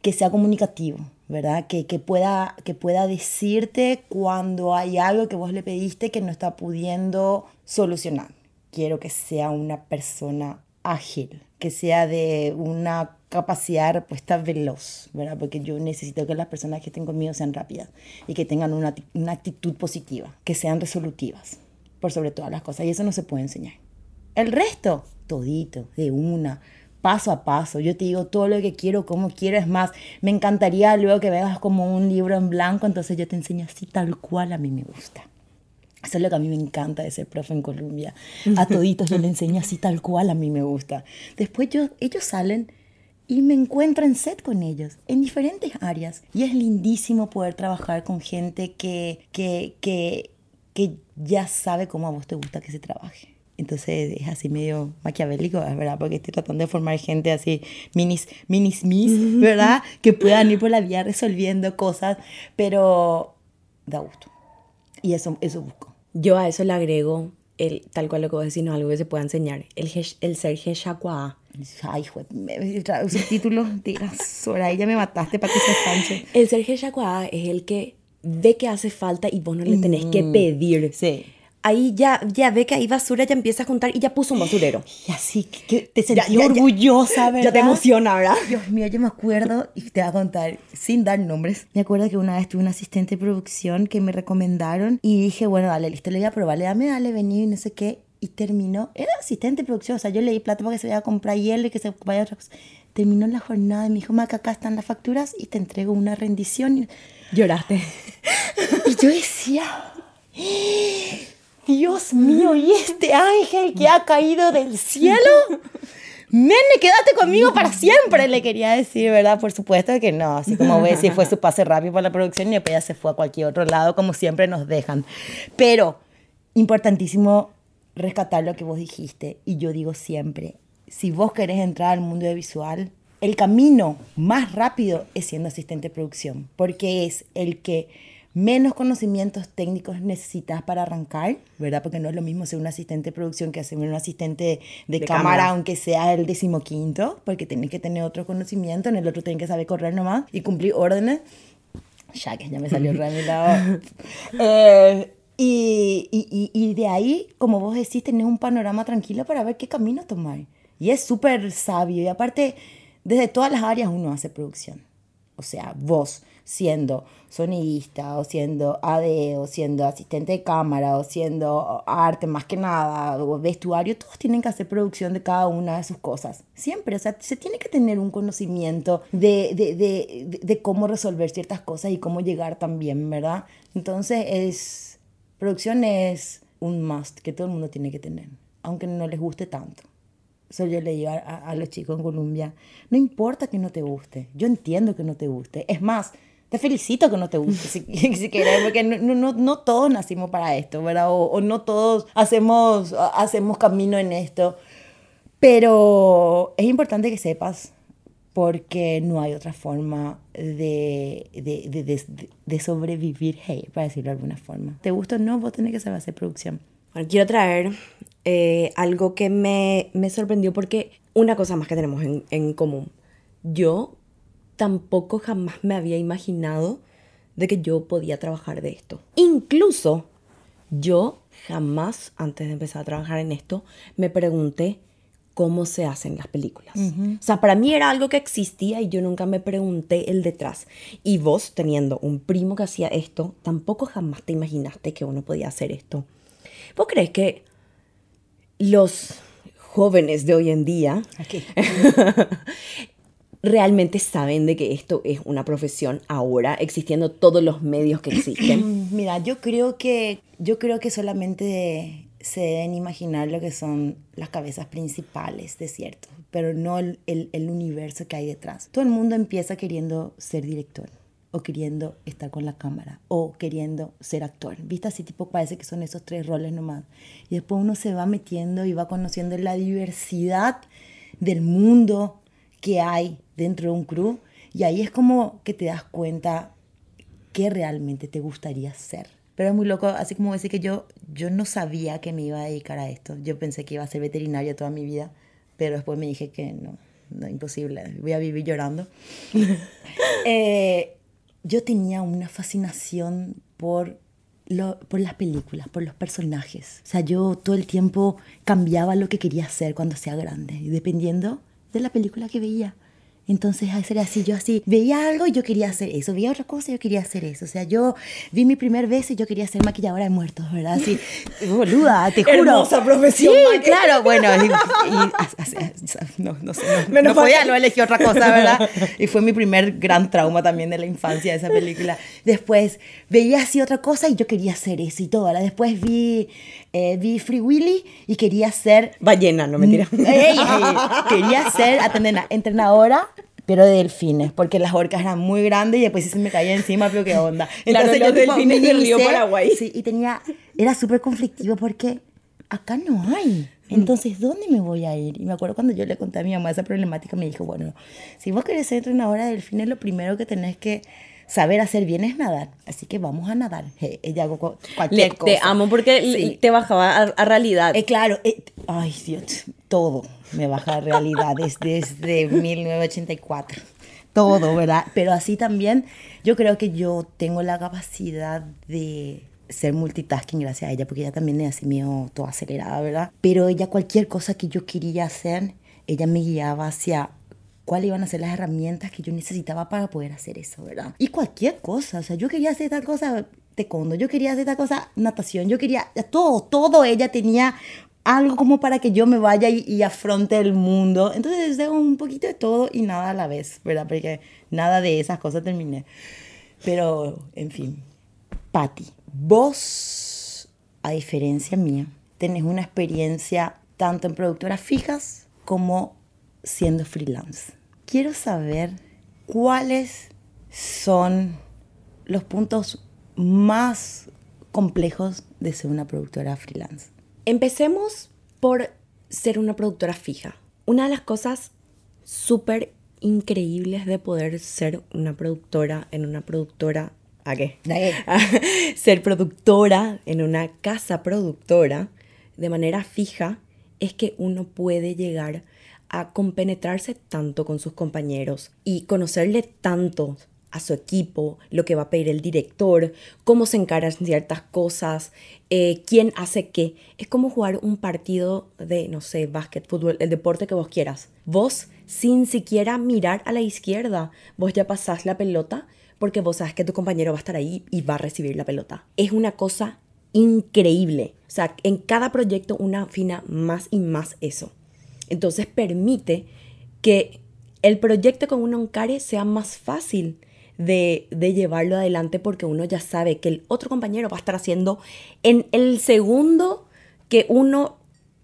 que sea comunicativo, ¿verdad? Que, que, pueda, que pueda decirte cuando hay algo que vos le pediste que no está pudiendo solucionar. Quiero que sea una persona ágil, que sea de una capacidad de respuesta veloz, ¿verdad? Porque yo necesito que las personas que estén conmigo sean rápidas y que tengan una, una actitud positiva, que sean resolutivas, por sobre todas las cosas. Y eso no se puede enseñar. El resto, todito, de una, paso a paso. Yo te digo todo lo que quiero, cómo quiero. Es más, me encantaría luego que veas como un libro en blanco, entonces yo te enseño así tal cual a mí me gusta. Eso es lo que a mí me encanta de ser profe en Colombia. <laughs> A toditos yo le enseño así tal cual a mí me gusta. Después yo, ellos salen y me encuentro en set con ellos, en diferentes áreas. Y es lindísimo poder trabajar con gente que, que, que, que ya sabe cómo a vos te gusta que se trabaje. Entonces es así medio maquiavélico, es verdad, porque estoy tratando de formar gente así, minis, minis, mis, <laughs> ¿verdad? Que puedan ir por la vía resolviendo cosas, pero da gusto. Y eso, eso busco. Yo a eso le agrego el, tal cual lo que vos decís, no algo que se pueda enseñar, el, el ser Heshakwa. Ay, el título, tira, Soraya, ya me mataste, Patricia Sánchez. El ser Heshakwa es el que ve que hace falta y vos no le tenés que pedir. Sí. Ahí ya, ya ve que hay basura, ya empieza a juntar y ya puso un basurero. Y así que, te sentí ya- ya- orgullosa, ¿verdad? Ya te emociona, ¿verdad? Dios mío, yo me acuerdo, y te voy a contar, sin dar nombres, me acuerdo que una vez tuve un asistente de producción que me recomendaron y dije, bueno, dale, listo, le voy a probar, le dame, dale, vení, y no sé qué. Y terminó, era asistente de producción, o sea, yo le di plata para que se vaya a comprar hielo y que se vaya a otra cosa. Terminó la jornada y me dijo, Maca, acá están las facturas y te entrego una rendición. Y Lloraste. <laughs> y yo decía, Dios mío, ¿y este ángel que ha caído del cielo? Nene, quédate conmigo para siempre, le quería decir, ¿verdad? Por supuesto que no, así como ves, si fue su pase rápido para la producción y después ya se fue a cualquier otro lado, como siempre nos dejan. Pero, importantísimo rescatar lo que vos dijiste, y yo digo siempre, si vos querés entrar al mundo de visual, el camino más rápido es siendo asistente de producción, porque es el que menos conocimientos técnicos necesitas para arrancar, ¿verdad? Porque no es lo mismo ser un asistente de producción que ser un asistente de, De cámara, cámara. aunque sea el decimoquinto, porque tenés que tener otro conocimiento, en el otro tenés que saber correr nomás y cumplir órdenes. Ya que ya me salió re lado. <laughs> Eh, y, y, y, y de ahí, como vos decís, tenés un panorama tranquilo para ver qué camino tomar. Y es súper sabio. Y aparte, desde todas las áreas uno hace producción. O sea, vos siendo sonidista o siendo AD o siendo asistente de cámara o siendo arte más que nada o vestuario, todos tienen que hacer producción de cada una de sus cosas. Siempre, o sea, se tiene que tener un conocimiento de, de, de, de, cómo resolver ciertas cosas y cómo llegar también, ¿verdad? Entonces, es, producción es un must que todo el mundo tiene que tener, aunque no les guste tanto. Eso yo le digo a, a los chicos en Colombia, no importa que no te guste, yo entiendo que no te guste. Es más, te felicito que no te guste, si, <laughs> si porque no, no, no todos nacimos para esto, ¿verdad? O, o, no todos hacemos, hacemos camino en esto. Pero es importante que sepas, porque no hay otra forma de, de, de, de, de sobrevivir, hey, para decirlo de alguna forma. ¿Te gusta o no? Vos tenés que saber hacer producción. Bueno, quiero traer eh, algo que me, me, sorprendió porque una cosa más que tenemos en, en común. Yo tampoco jamás me había imaginado de que yo podía trabajar de esto. Incluso yo jamás, antes de empezar a trabajar en esto, me pregunté cómo se hacen las películas. Uh -huh. O sea, para mí era algo que existía y yo nunca me pregunté el detrás. Y vos, teniendo un primo que hacía esto, tampoco jamás te imaginaste que uno podía hacer esto. ¿Vos crees que los jóvenes de hoy en día. <laughs> realmente saben de que esto es una profesión ahora, existiendo todos los medios que existen? <clears throat> Mira, yo creo que yo creo que solamente se deben imaginar lo que son las cabezas principales de cierto, pero no el, el, el universo que hay detrás. Todo el mundo empieza queriendo ser director o queriendo estar con la cámara o queriendo ser actor. ¿Viste? Así tipo parece que son esos tres roles nomás. Y después uno se va metiendo y va conociendo la diversidad del mundo que hay dentro de un crew y ahí es como que te das cuenta qué realmente te gustaría ser. Pero es muy loco, así como decir que yo, yo no sabía que me iba a dedicar a esto. Yo pensé que iba a ser veterinaria toda mi vida, pero después me dije que no, no imposible, voy a vivir llorando. <laughs> eh, yo tenía una fascinación por, lo, por las películas, por los personajes. O sea, yo todo el tiempo cambiaba lo que quería hacer cuando sea grande, dependiendo de la película que veía. Entonces, era así, yo así, veía algo y yo quería hacer eso, veía otra cosa y yo quería hacer eso. O sea, yo vi mi primer vez y yo quería ser maquilladora de muertos, ¿verdad? Así, <laughs> boluda, te juro. Hermosa profesión. Sí, claro, bueno, y, y, <laughs> no, no sé, no, no podía, no elegí otra cosa, ¿verdad? <laughs> Y fue mi primer gran trauma también de la infancia, esa película. Después, veía así otra cosa y yo quería hacer eso y todo, ¿verdad? Después vi, eh, vi Free Willy y quería ser... Ballena, no mentira. Quería ser entrenadora pero de delfines, porque las orcas eran muy grandes y después se me caía encima, pero qué onda. <laughs> Entonces claro, yo los delfines del río Paraguay. Sí, y tenía, era súper conflictivo porque acá no hay. Entonces, ¿dónde me voy a ir? Y me acuerdo cuando yo le conté a mi mamá esa problemática, me dijo, bueno, si vos querés ser entrenadora de delfines, lo primero que tenés que saber hacer bien es nadar. Así que vamos a nadar. Ella hago cualquier le, cosa. Te amo porque sí. te bajaba a, a realidad. Eh, claro, eh, ay Dios, todo me baja a realidad desde, <laughs> desde 1984. Todo, ¿verdad? Pero así también yo creo que yo tengo la capacidad de ser multitasking gracias a ella, porque ella también es así medio toda acelerada, ¿verdad? Pero ella cualquier cosa que yo quería hacer, ella me guiaba hacia cuáles iban a ser las herramientas que yo necesitaba para poder hacer eso, ¿verdad? Y cualquier cosa, o sea, yo quería hacer tal cosa taekwondo, yo quería hacer tal cosa natación, yo quería todo, todo ella tenía algo como para que yo me vaya y, y afronte el mundo. Entonces deseo un poquito de todo y nada a la vez, ¿verdad? Porque nada de esas cosas terminé. Pero, en fin. Patti, vos, a diferencia mía, tenés una experiencia tanto en productoras fijas como siendo freelance. Quiero saber cuáles son los puntos más complejos de ser una productora freelance. Empecemos por ser una productora fija. Una de las cosas súper increíbles de poder ser una productora en una productora ¿A qué? <laughs> ser productora en una casa productora de manera fija es que uno puede llegar a compenetrarse tanto con sus compañeros y conocerle tanto a su equipo, lo que va a pedir el director, cómo se encaran ciertas cosas, eh, quién hace qué. Es como jugar un partido de, no sé, básquet, fútbol, el deporte que vos quieras. Vos, sin siquiera mirar a la izquierda, vos ya pasás la pelota porque vos sabes que tu compañero va a estar ahí y va a recibir la pelota. Es una cosa increíble. O sea, en cada proyecto una afina más y más eso. Entonces permite que el proyecto con uno encare sea más fácil de, de, llevarlo adelante porque uno ya sabe que el otro compañero va a estar haciendo en el segundo que uno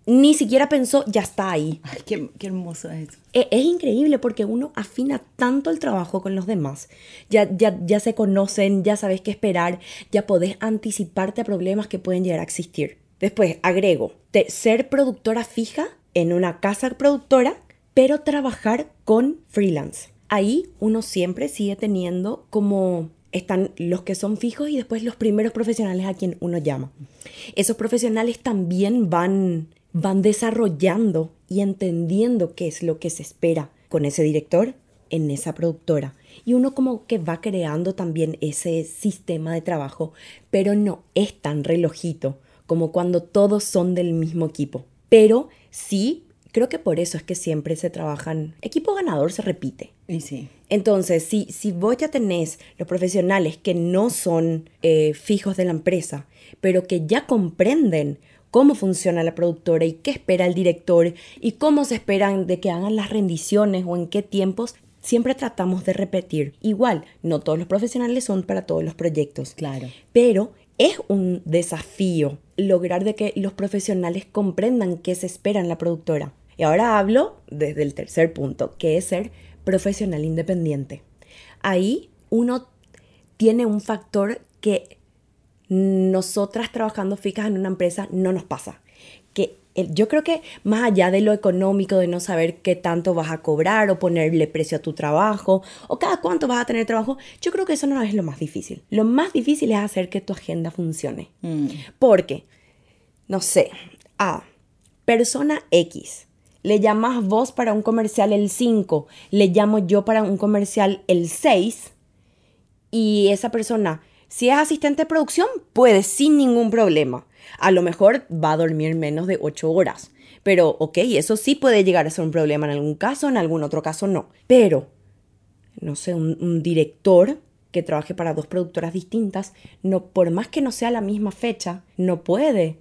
ni siquiera pensó, ya está ahí. Ay, qué, qué hermoso es Es, es, increíble porque uno afina tanto el trabajo con los demás. Ya, ya, ya se conocen, ya sabes qué esperar, ya podés anticiparte a problemas que pueden llegar a existir. Después, agrego, de ser productora fija en una casa productora, pero trabajar con freelance. Ahí uno siempre sigue teniendo como están los que son fijos y después los primeros profesionales a quien uno llama. Esos profesionales también van van desarrollando y entendiendo qué es lo que se espera con ese director en esa productora. Y uno como que va creando también ese sistema de trabajo, pero no es tan relojito como cuando todos son del mismo equipo. Pero sí, creo que por eso es que siempre se trabajan, equipo ganador se repite. Y sí. Entonces, si, si vos ya tenés los profesionales que no son eh, fijos de la empresa, pero que ya comprenden cómo funciona la productora y qué espera el director y cómo se esperan de que hagan las rendiciones o en qué tiempos, siempre tratamos de repetir. Igual, no todos los profesionales son para todos los proyectos. Claro. Pero es un desafío lograr de que los profesionales comprendan qué se espera en la productora. Y ahora hablo desde el tercer punto, que es ser profesional independiente. Ahí uno tiene un factor que nosotras trabajando fijas en una empresa no nos pasa. Que yo creo que más allá de lo económico, de no saber qué tanto vas a cobrar o ponerle precio a tu trabajo o cada cuánto vas a tener trabajo, yo creo que eso no es lo más difícil. Lo más difícil es hacer que tu agenda funcione. Mm. Porque, no sé, a persona X, le llamas vos para un comercial el 5, le llamo yo para un comercial el 6 y esa persona si es asistente de producción, puede sin ningún problema. A lo mejor va a dormir menos de 8 horas. Pero, ok, eso sí puede llegar a ser un problema en algún caso, en algún otro caso no. Pero, no sé, un, director que trabaje para dos productoras distintas, no, por más que no sea la misma fecha, no puede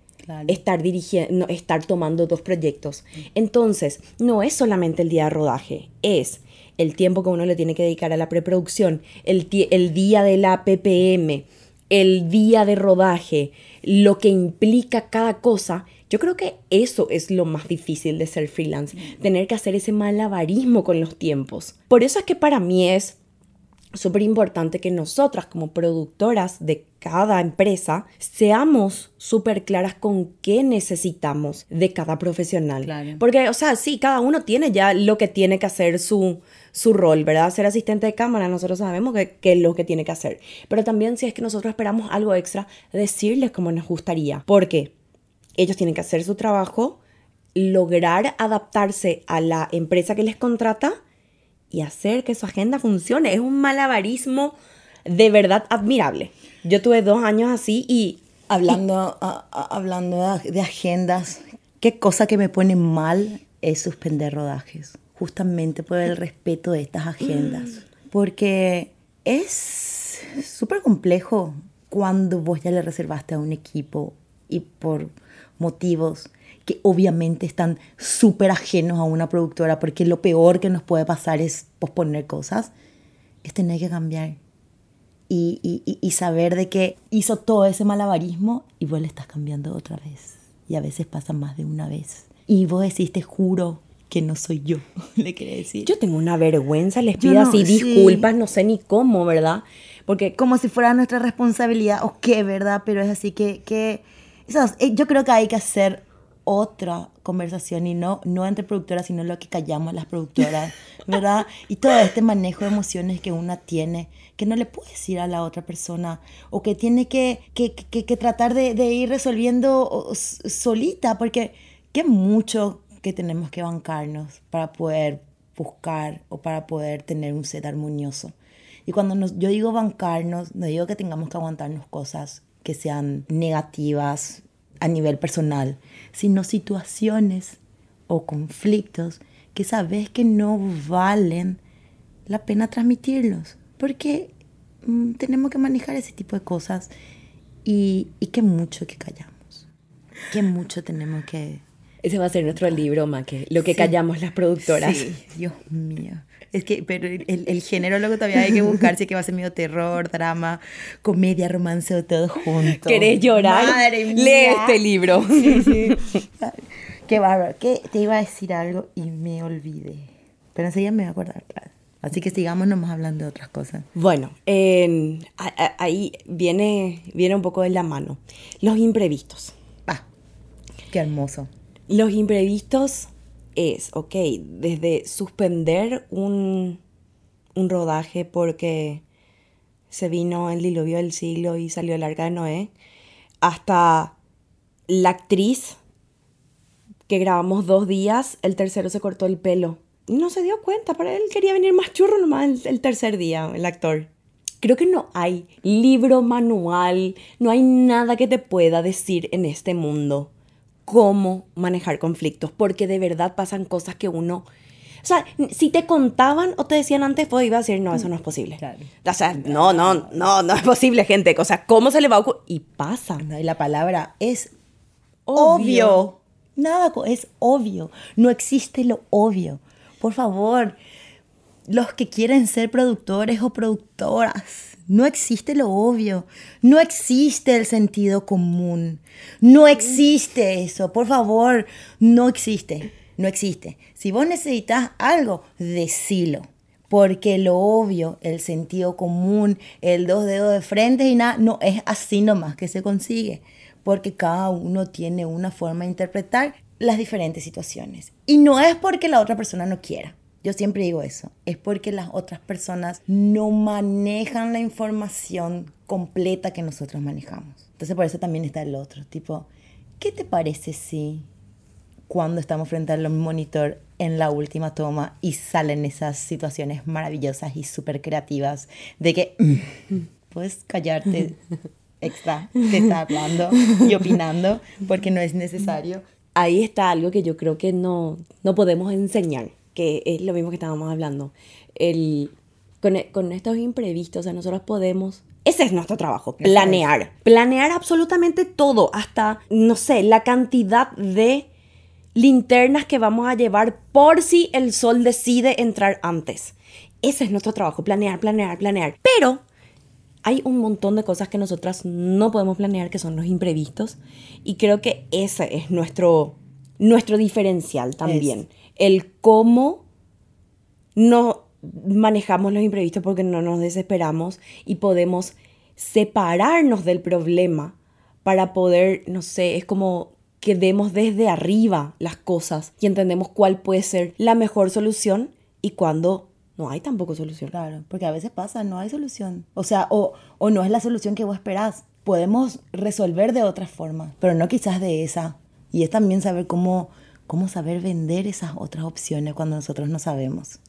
estar dirigiendo, estar tomando dos proyectos. Entonces, no es solamente el día de rodaje, es el tiempo que uno le tiene que dedicar a la preproducción, el, el día de la PPM, el día de rodaje, lo que implica cada cosa, yo creo que eso es lo más difícil de ser freelance, tener que hacer ese malabarismo con los tiempos. Por eso es que para mí es súper importante que nosotras como productoras de cada empresa seamos súper claras con qué necesitamos de cada profesional. Porque, o sea, sí, cada uno tiene ya lo que tiene que hacer su, su rol, ¿verdad? Ser asistente de cámara, nosotros sabemos qué es lo que tiene que hacer. Pero también si es que nosotros esperamos algo extra, decirles cómo nos gustaría. Porque ellos tienen que hacer su trabajo, lograr adaptarse a la empresa que les contrata y hacer que su agenda funcione. Es un malabarismo de verdad admirable. Yo tuve dos años así y... Hablando, hablando de agendas, qué cosa que me pone mal es suspender rodajes, justamente por el respeto de estas agendas. Porque es súper complejo cuando vos ya le reservaste a un equipo y por motivos que obviamente están súper ajenos a una productora, porque lo peor que nos puede pasar es posponer cosas, es tener que cambiar. Y, y, y saber de que hizo todo ese malabarismo y vos le estás cambiando otra vez. Y a veces pasa más de una vez. Y vos decís, te juro que no soy yo, <laughs> le quería decir. Yo tengo una vergüenza, les pido así disculpas, no sé ni cómo, ¿verdad? Porque como si fuera nuestra responsabilidad, o qué, ¿verdad? Pero es así que, que eh, yo creo que hay que hacer otra conversación y no, no entre productoras, sino lo que callamos las productoras, ¿verdad? <laughs> Y todo este manejo de emociones que una tiene, que no le puede decir a la otra persona, o que tiene que, que, que, que tratar de, de, ir resolviendo solita, porque qué mucho que tenemos que bancarnos para poder buscar o para poder tener un set armonioso. Y cuando nos, yo digo bancarnos, no digo que tengamos que aguantarnos cosas que sean negativas a nivel personal, sino situaciones o conflictos que sabes que no valen la pena transmitirlos, porque mm, tenemos que manejar ese tipo de cosas y, y qué mucho que callamos, qué mucho tenemos que... Ese va a ser nuestro libro, que lo que callamos las productoras. Sí, Dios mío. Es que, pero el, el, género luego todavía hay que buscar, si que va a ser medio terror, drama, comedia, romance o todo junto. ¿Querés llorar? Madre mía. Lee este libro. Sí, sí. Qué bárbaro. Que te iba a decir algo y me olvidé. Pero enseguida me voy a acordar, claro. Así que sigamos nomás hablando de otras cosas. Bueno, eh, ahí viene, viene un poco de la mano. Los imprevistos. Ah, qué hermoso. Los imprevistos es, ok, desde suspender un, un rodaje porque se vino el diluvio del siglo y salió el de Noé, hasta la actriz que grabamos dos días, el tercero se cortó el pelo. Y no se dio cuenta, para él quería venir más churro nomás el, tercer día, el actor. Creo que no hay libro, manual, no hay nada que te pueda decir en este mundo cómo manejar conflictos, porque de verdad pasan cosas que uno... O sea, si te contaban o te decían antes, pues iba a decir, no, eso no es posible. O sea, no, no, no, no es posible, gente. O sea, ¿cómo se le va a ocurrir? Y pasa. y la palabra es obvio. Nada, es obvio. No existe lo obvio. Por favor, los que quieren ser productores o productoras, no existe lo obvio, no existe el sentido común, no existe eso, por favor, no existe, no existe. Si vos necesitas algo, decilo, porque lo obvio, el sentido común, el dos dedos de frente y nada, no es así nomás que se consigue, porque cada uno tiene una forma de interpretar las diferentes situaciones. Y no es porque la otra persona no quiera. Yo siempre digo eso, es porque las otras personas no manejan la información completa que nosotros manejamos. Entonces por eso también está el otro, tipo, ¿qué te parece si cuando estamos frente al monitor en la última toma y salen esas situaciones maravillosas y súper creativas de que mm, puedes callarte extra, te está hablando y opinando porque no es necesario. Ahí está algo que yo creo que no, no podemos enseñar que es lo mismo que estábamos hablando. El, con, con estos imprevistos, o sea, nosotros podemos ese es nuestro trabajo, planear. Planear absolutamente todo, hasta, no sé, la cantidad de linternas que vamos a llevar por si el sol decide entrar antes. Ese es nuestro trabajo, planear, planear, planear. Pero hay un montón de cosas que nosotras no podemos planear, que son los imprevistos. Y creo que ese es nuestro, nuestro diferencial también el cómo no manejamos los imprevistos porque no nos desesperamos y podemos separarnos del problema para poder, no sé, es como que vemos desde arriba las cosas y entendemos cuál puede ser la mejor solución y cuándo no hay tampoco solución. Claro, porque a veces pasa, no hay solución. O sea, o, o no es la solución que vos esperás. Podemos resolver de otra forma, pero no quizás de esa. Y es también saber cómo cómo saber vender esas otras opciones cuando nosotros no sabemos.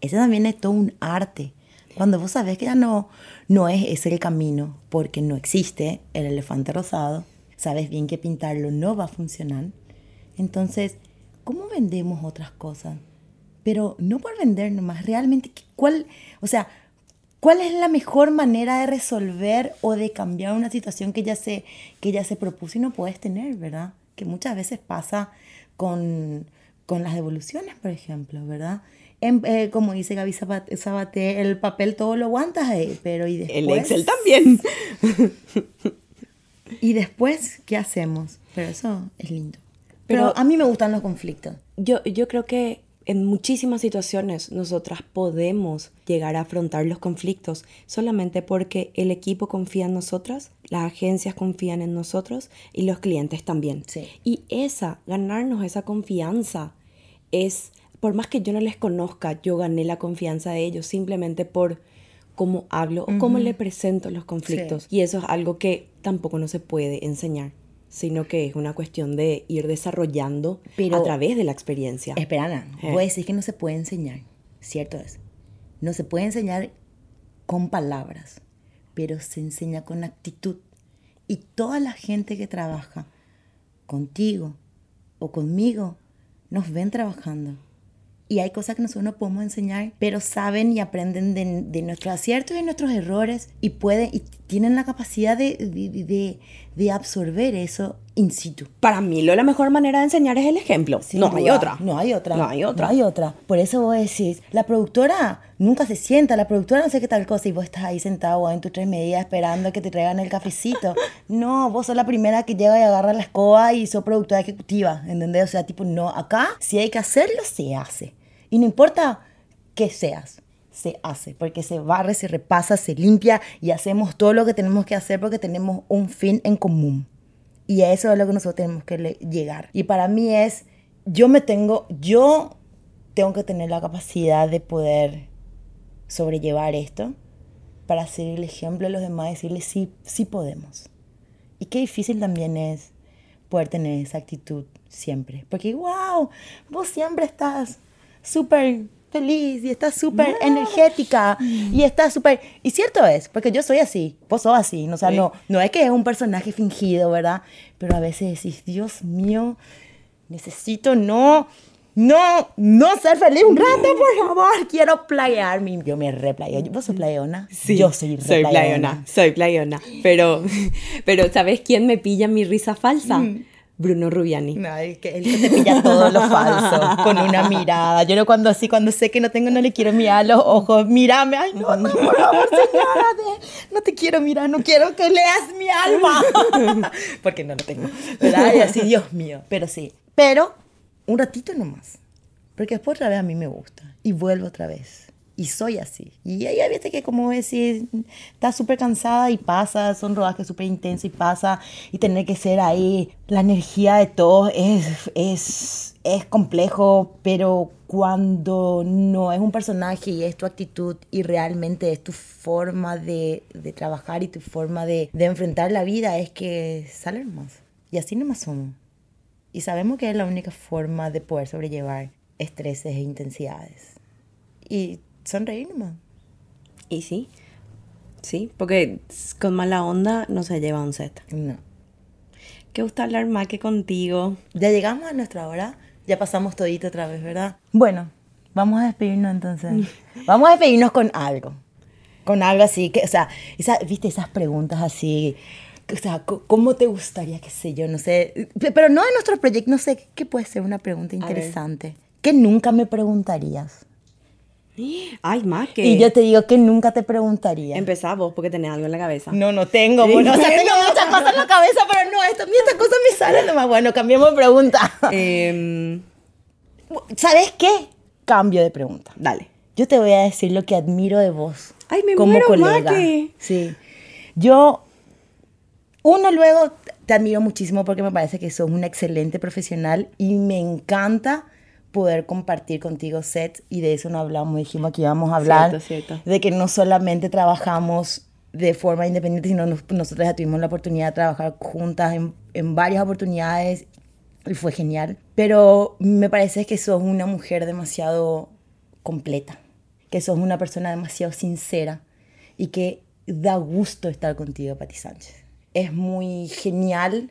Ese también es todo un arte. Cuando vos sabes que ya no, no es ese el camino, porque no existe el elefante rosado, sabes bien que pintarlo no va a funcionar. Entonces, ¿cómo vendemos otras cosas? Pero no por vender nomás, realmente, ¿cuál? O sea, ¿Cuál es la mejor manera de resolver o de cambiar una situación que ya se, que ya se propuso y no puedes tener, verdad? Que muchas veces pasa con, con las devoluciones, por ejemplo, ¿verdad? En- eh, como dice Gaby Sabaté, el papel todo lo aguantas, eh, pero y después... El Excel también. <laughs> ¿Y después qué hacemos? Pero eso es lindo. Pero- Pero, a mí me gustan los conflictos. Yo, yo creo que en muchísimas situaciones nosotras podemos llegar a afrontar los conflictos solamente porque el equipo confía en nosotras, las agencias confían en nosotros y los clientes también. Sí. Y esa, ganarnos esa confianza es, por más que yo no les conozca, yo gané la confianza de ellos simplemente por cómo hablo o cómo le presento los conflictos. Y eso es algo que tampoco no se puede enseñar, sino que es una cuestión de ir desarrollando Pero- a través de la experiencia. Espera, Ana, Eh. voy a decir que no se puede enseñar. Cierto es. No se puede enseñar con palabras, pero se enseña con actitud. Y toda la gente que trabaja contigo o conmigo nos ven trabajando. Y hay cosas que nosotros no podemos enseñar, pero saben y aprenden de, de nuestros aciertos y nuestros errores y pueden y tienen la capacidad de, de, de- de absorber eso in situ. Para mí, lo, la mejor manera de enseñar es el ejemplo. Sin no hay duda. otra. No hay otra. No hay otra. No hay otra. Por eso vos decís, la productora nunca se sienta, la productora no sé qué tal cosa, y vos estás ahí sentado en tus tres medidas esperando que te traigan el cafecito. <laughs> no, vos sos la primera que llega y agarra la escoba y sos productora ejecutiva, ¿entendés? O sea, tipo, no, acá si hay que hacerlo, se hace. Y no importa qué seas. Se hace, porque se barre, se repasa, se limpia y hacemos todo lo que tenemos que hacer porque tenemos un fin en común. Y a eso es lo que nosotros tenemos que le- llegar. Y para mí es, yo me tengo, yo tengo que tener la capacidad de poder sobrellevar esto para ser el ejemplo de los demás y decirles sí, sí podemos. Y qué difícil también es poder tener esa actitud siempre. Porque, wow, vos siempre estás súper feliz y estás súper energética y estás súper... Y cierto es, porque yo soy así, vos sos así. O sea, Sí. no, no es que es un personaje fingido, ¿verdad? Pero a veces decís, Dios mío, necesito no... No, no ser feliz un rato, por favor. Quiero playarme. Yo me replayeo. ¿Vos sos playona? Yo soy soy playona, soy playona. Pero, <laughs> pero ¿sabes quién me pilla mi risa falsa? Mm. Bruno Rubiani. El que, que te pilla todo lo falso, con una mirada. Yo no cuando así, cuando sé que no tengo, no le quiero mirar los ojos. Mírame, ay no, no, por favor, señora, no te quiero mirar, no quiero que leas mi alma. <laughs> Porque no lo tengo, ¿verdad? Y así, Dios mío. Pero sí, pero un ratito nomás. Porque después otra vez a mí me gusta. Y vuelvo otra vez. Y soy así. Y ella, viste que como decís, está súper cansada y pasa, son rodajes súper intensos y pasa. Y tener que ser ahí, la energía de todos es, es, es complejo, pero cuando no es un personaje y es tu actitud y realmente es tu forma de, de trabajar y tu forma de, de enfrentar la vida, es que sale más. Y así nomás somos. Y sabemos que es la única forma de poder sobrellevar estreses e intensidades. Y sonreír nomás. Y sí, sí, porque con mala onda no se lleva un set. No. Qué gusta hablar más que contigo. Ya llegamos a nuestra hora. Ya pasamos todito otra vez, ¿verdad? Bueno, vamos a despedirnos entonces. <laughs> vamos a despedirnos con algo. Con algo así, que, o sea, esa, viste esas preguntas así. O sea, ¿cómo te gustaría, qué sé yo, no sé? Pe- Pero no de nuestro proyecto, no sé, ¿qué puede ser una pregunta interesante? Que nunca me preguntarías. <gasps> Ay, más que... Y yo te digo que nunca te preguntaría. Empezá vos porque tenés algo en la cabeza. No, no tengo. Sí, Bueno, o sea, tengo muchas cosas en la cabeza, pero no, esto, estas cosas me salen nomás. Bueno, cambiemos de pregunta. <laughs> Em, ¿Sabes qué? Cambio de pregunta. dale. Yo te voy a decir lo que admiro de vos. Ay, me como muero, colega. Maki. Sí. Yo, uno luego te admiro muchísimo porque me parece que sos un excelente profesional y me encanta poder compartir contigo sets y de eso no hablamos, dijimos que íbamos a hablar Cierto, cierto. de que no solamente trabajamos de forma independiente, sino nos- nosotros ya tuvimos la oportunidad de trabajar juntas en, en varias oportunidades y fue genial. Pero me parece que sos una mujer demasiado completa, que sos una persona demasiado sincera y que da gusto estar contigo, Pati Sánchez. Es muy genial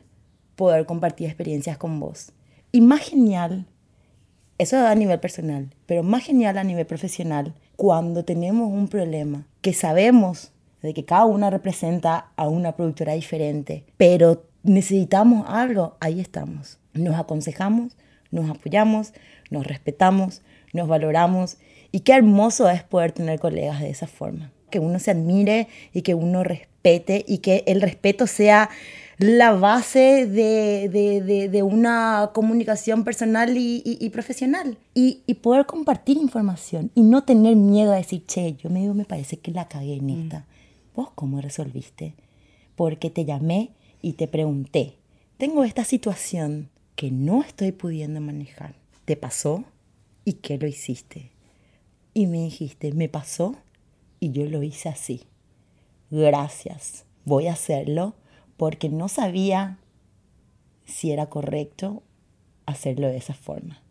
poder compartir experiencias con vos. Y más genial, eso a nivel personal, pero más genial a nivel profesional, cuando tenemos un problema que sabemos de que cada una representa a una productora diferente, pero necesitamos algo, ahí estamos. Nos aconsejamos, nos apoyamos, nos respetamos, nos valoramos y qué hermoso es poder tener colegas de esa forma. Que uno se admire y que uno respete y que el respeto sea la base de, una comunicación personal y, profesional. Y, poder compartir información y no tener miedo a decir, che, yo me, me parece que la cagué en mm. esta. ¿Vos cómo resolviste? Porque te llamé y te pregunté, tengo esta situación que no estoy pudiendo manejar. ¿Te pasó? ¿Y qué lo hiciste? Y me dijiste, me pasó y yo lo hice así. Gracias, voy a hacerlo porque no sabía si era correcto hacerlo de esa forma.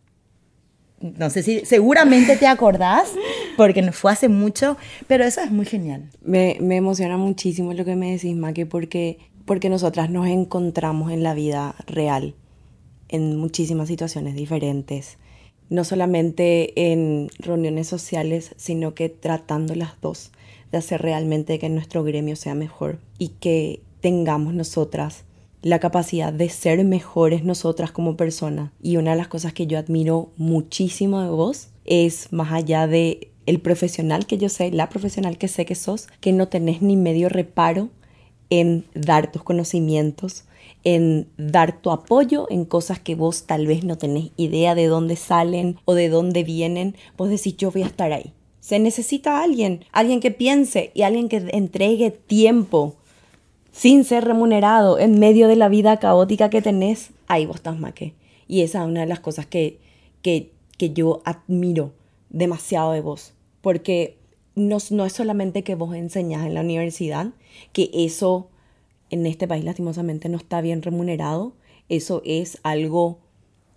No sé si seguramente te acordás, porque no fue hace mucho, pero eso es muy genial. Me, me emociona muchísimo lo que me decís, Maki, porque, porque nosotras nos encontramos en la vida real, en muchísimas situaciones diferentes, no solamente en reuniones sociales, sino que tratando las dos de hacer realmente que nuestro gremio sea mejor y que tengamos nosotras la capacidad de ser mejores nosotras como personas. Y una de las cosas que yo admiro muchísimo de vos es más allá de el profesional que yo sé, la profesional que sé que sos, que no tenés ni medio reparo en dar tus conocimientos, en dar tu apoyo en cosas que vos tal vez no tenés idea de dónde salen o de dónde vienen. Vos decís, yo voy a estar ahí. Se necesita alguien, alguien que piense y alguien que entregue tiempo sin ser remunerado en medio de la vida caótica que tenés, ahí vos estás maque. Y esa es una de las cosas que, que, que yo admiro demasiado de vos, porque no, no es solamente que vos enseñás en la universidad, que eso en este país lastimosamente no está bien remunerado, eso es algo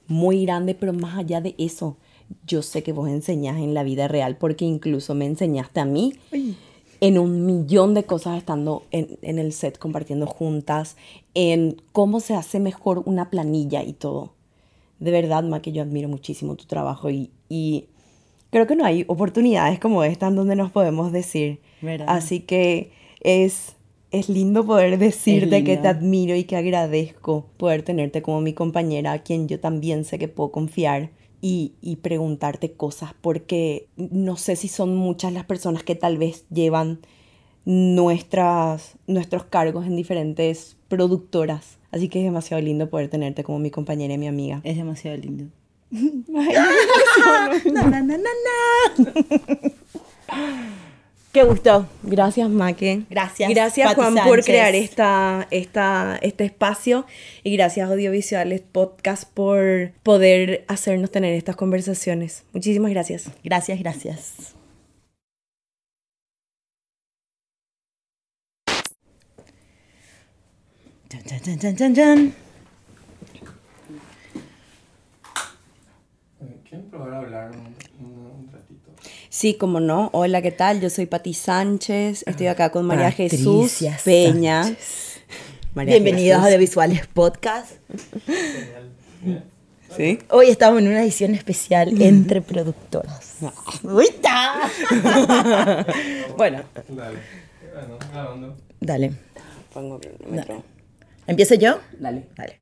muy grande, pero más allá de eso, yo sé que vos enseñás en la vida real, porque incluso me enseñaste a mí en un millón de cosas estando en, en, el set compartiendo juntas, en cómo se hace mejor una planilla y todo. De verdad, Ma, que yo admiro muchísimo tu trabajo y, y creo que no hay oportunidades como esta en donde nos podemos decir. Así que es, es lindo poder decirte que te admiro y que agradezco poder tenerte como mi compañera, a quien yo también sé que puedo confiar y, preguntarte cosas, porque no sé si son muchas las personas que tal vez llevan nuestras, nuestros cargos en diferentes productoras. Así que es demasiado lindo poder tenerte como mi compañera y mi amiga. Es demasiado lindo. Qué gusto. Gracias, Maque. Gracias. Gracias, Juan, por crear esta, esta, este espacio. Y gracias, Audiovisuales Podcast, por poder hacernos tener estas conversaciones. Muchísimas gracias. Gracias, gracias. ¿Quieren probar a hablar un ratito? Sí, como no. Hola, ¿qué tal? Yo soy Pati Sánchez. Estoy acá con María Jesús Peña. Bienvenidos a The Visuales Podcast. <laughs> ¿Sí? Hoy estamos en una edición especial entre productoras. ¡Uita! <laughs> bueno. Dale. Dale. Pongo ¿Empiezo yo? Dale. Dale.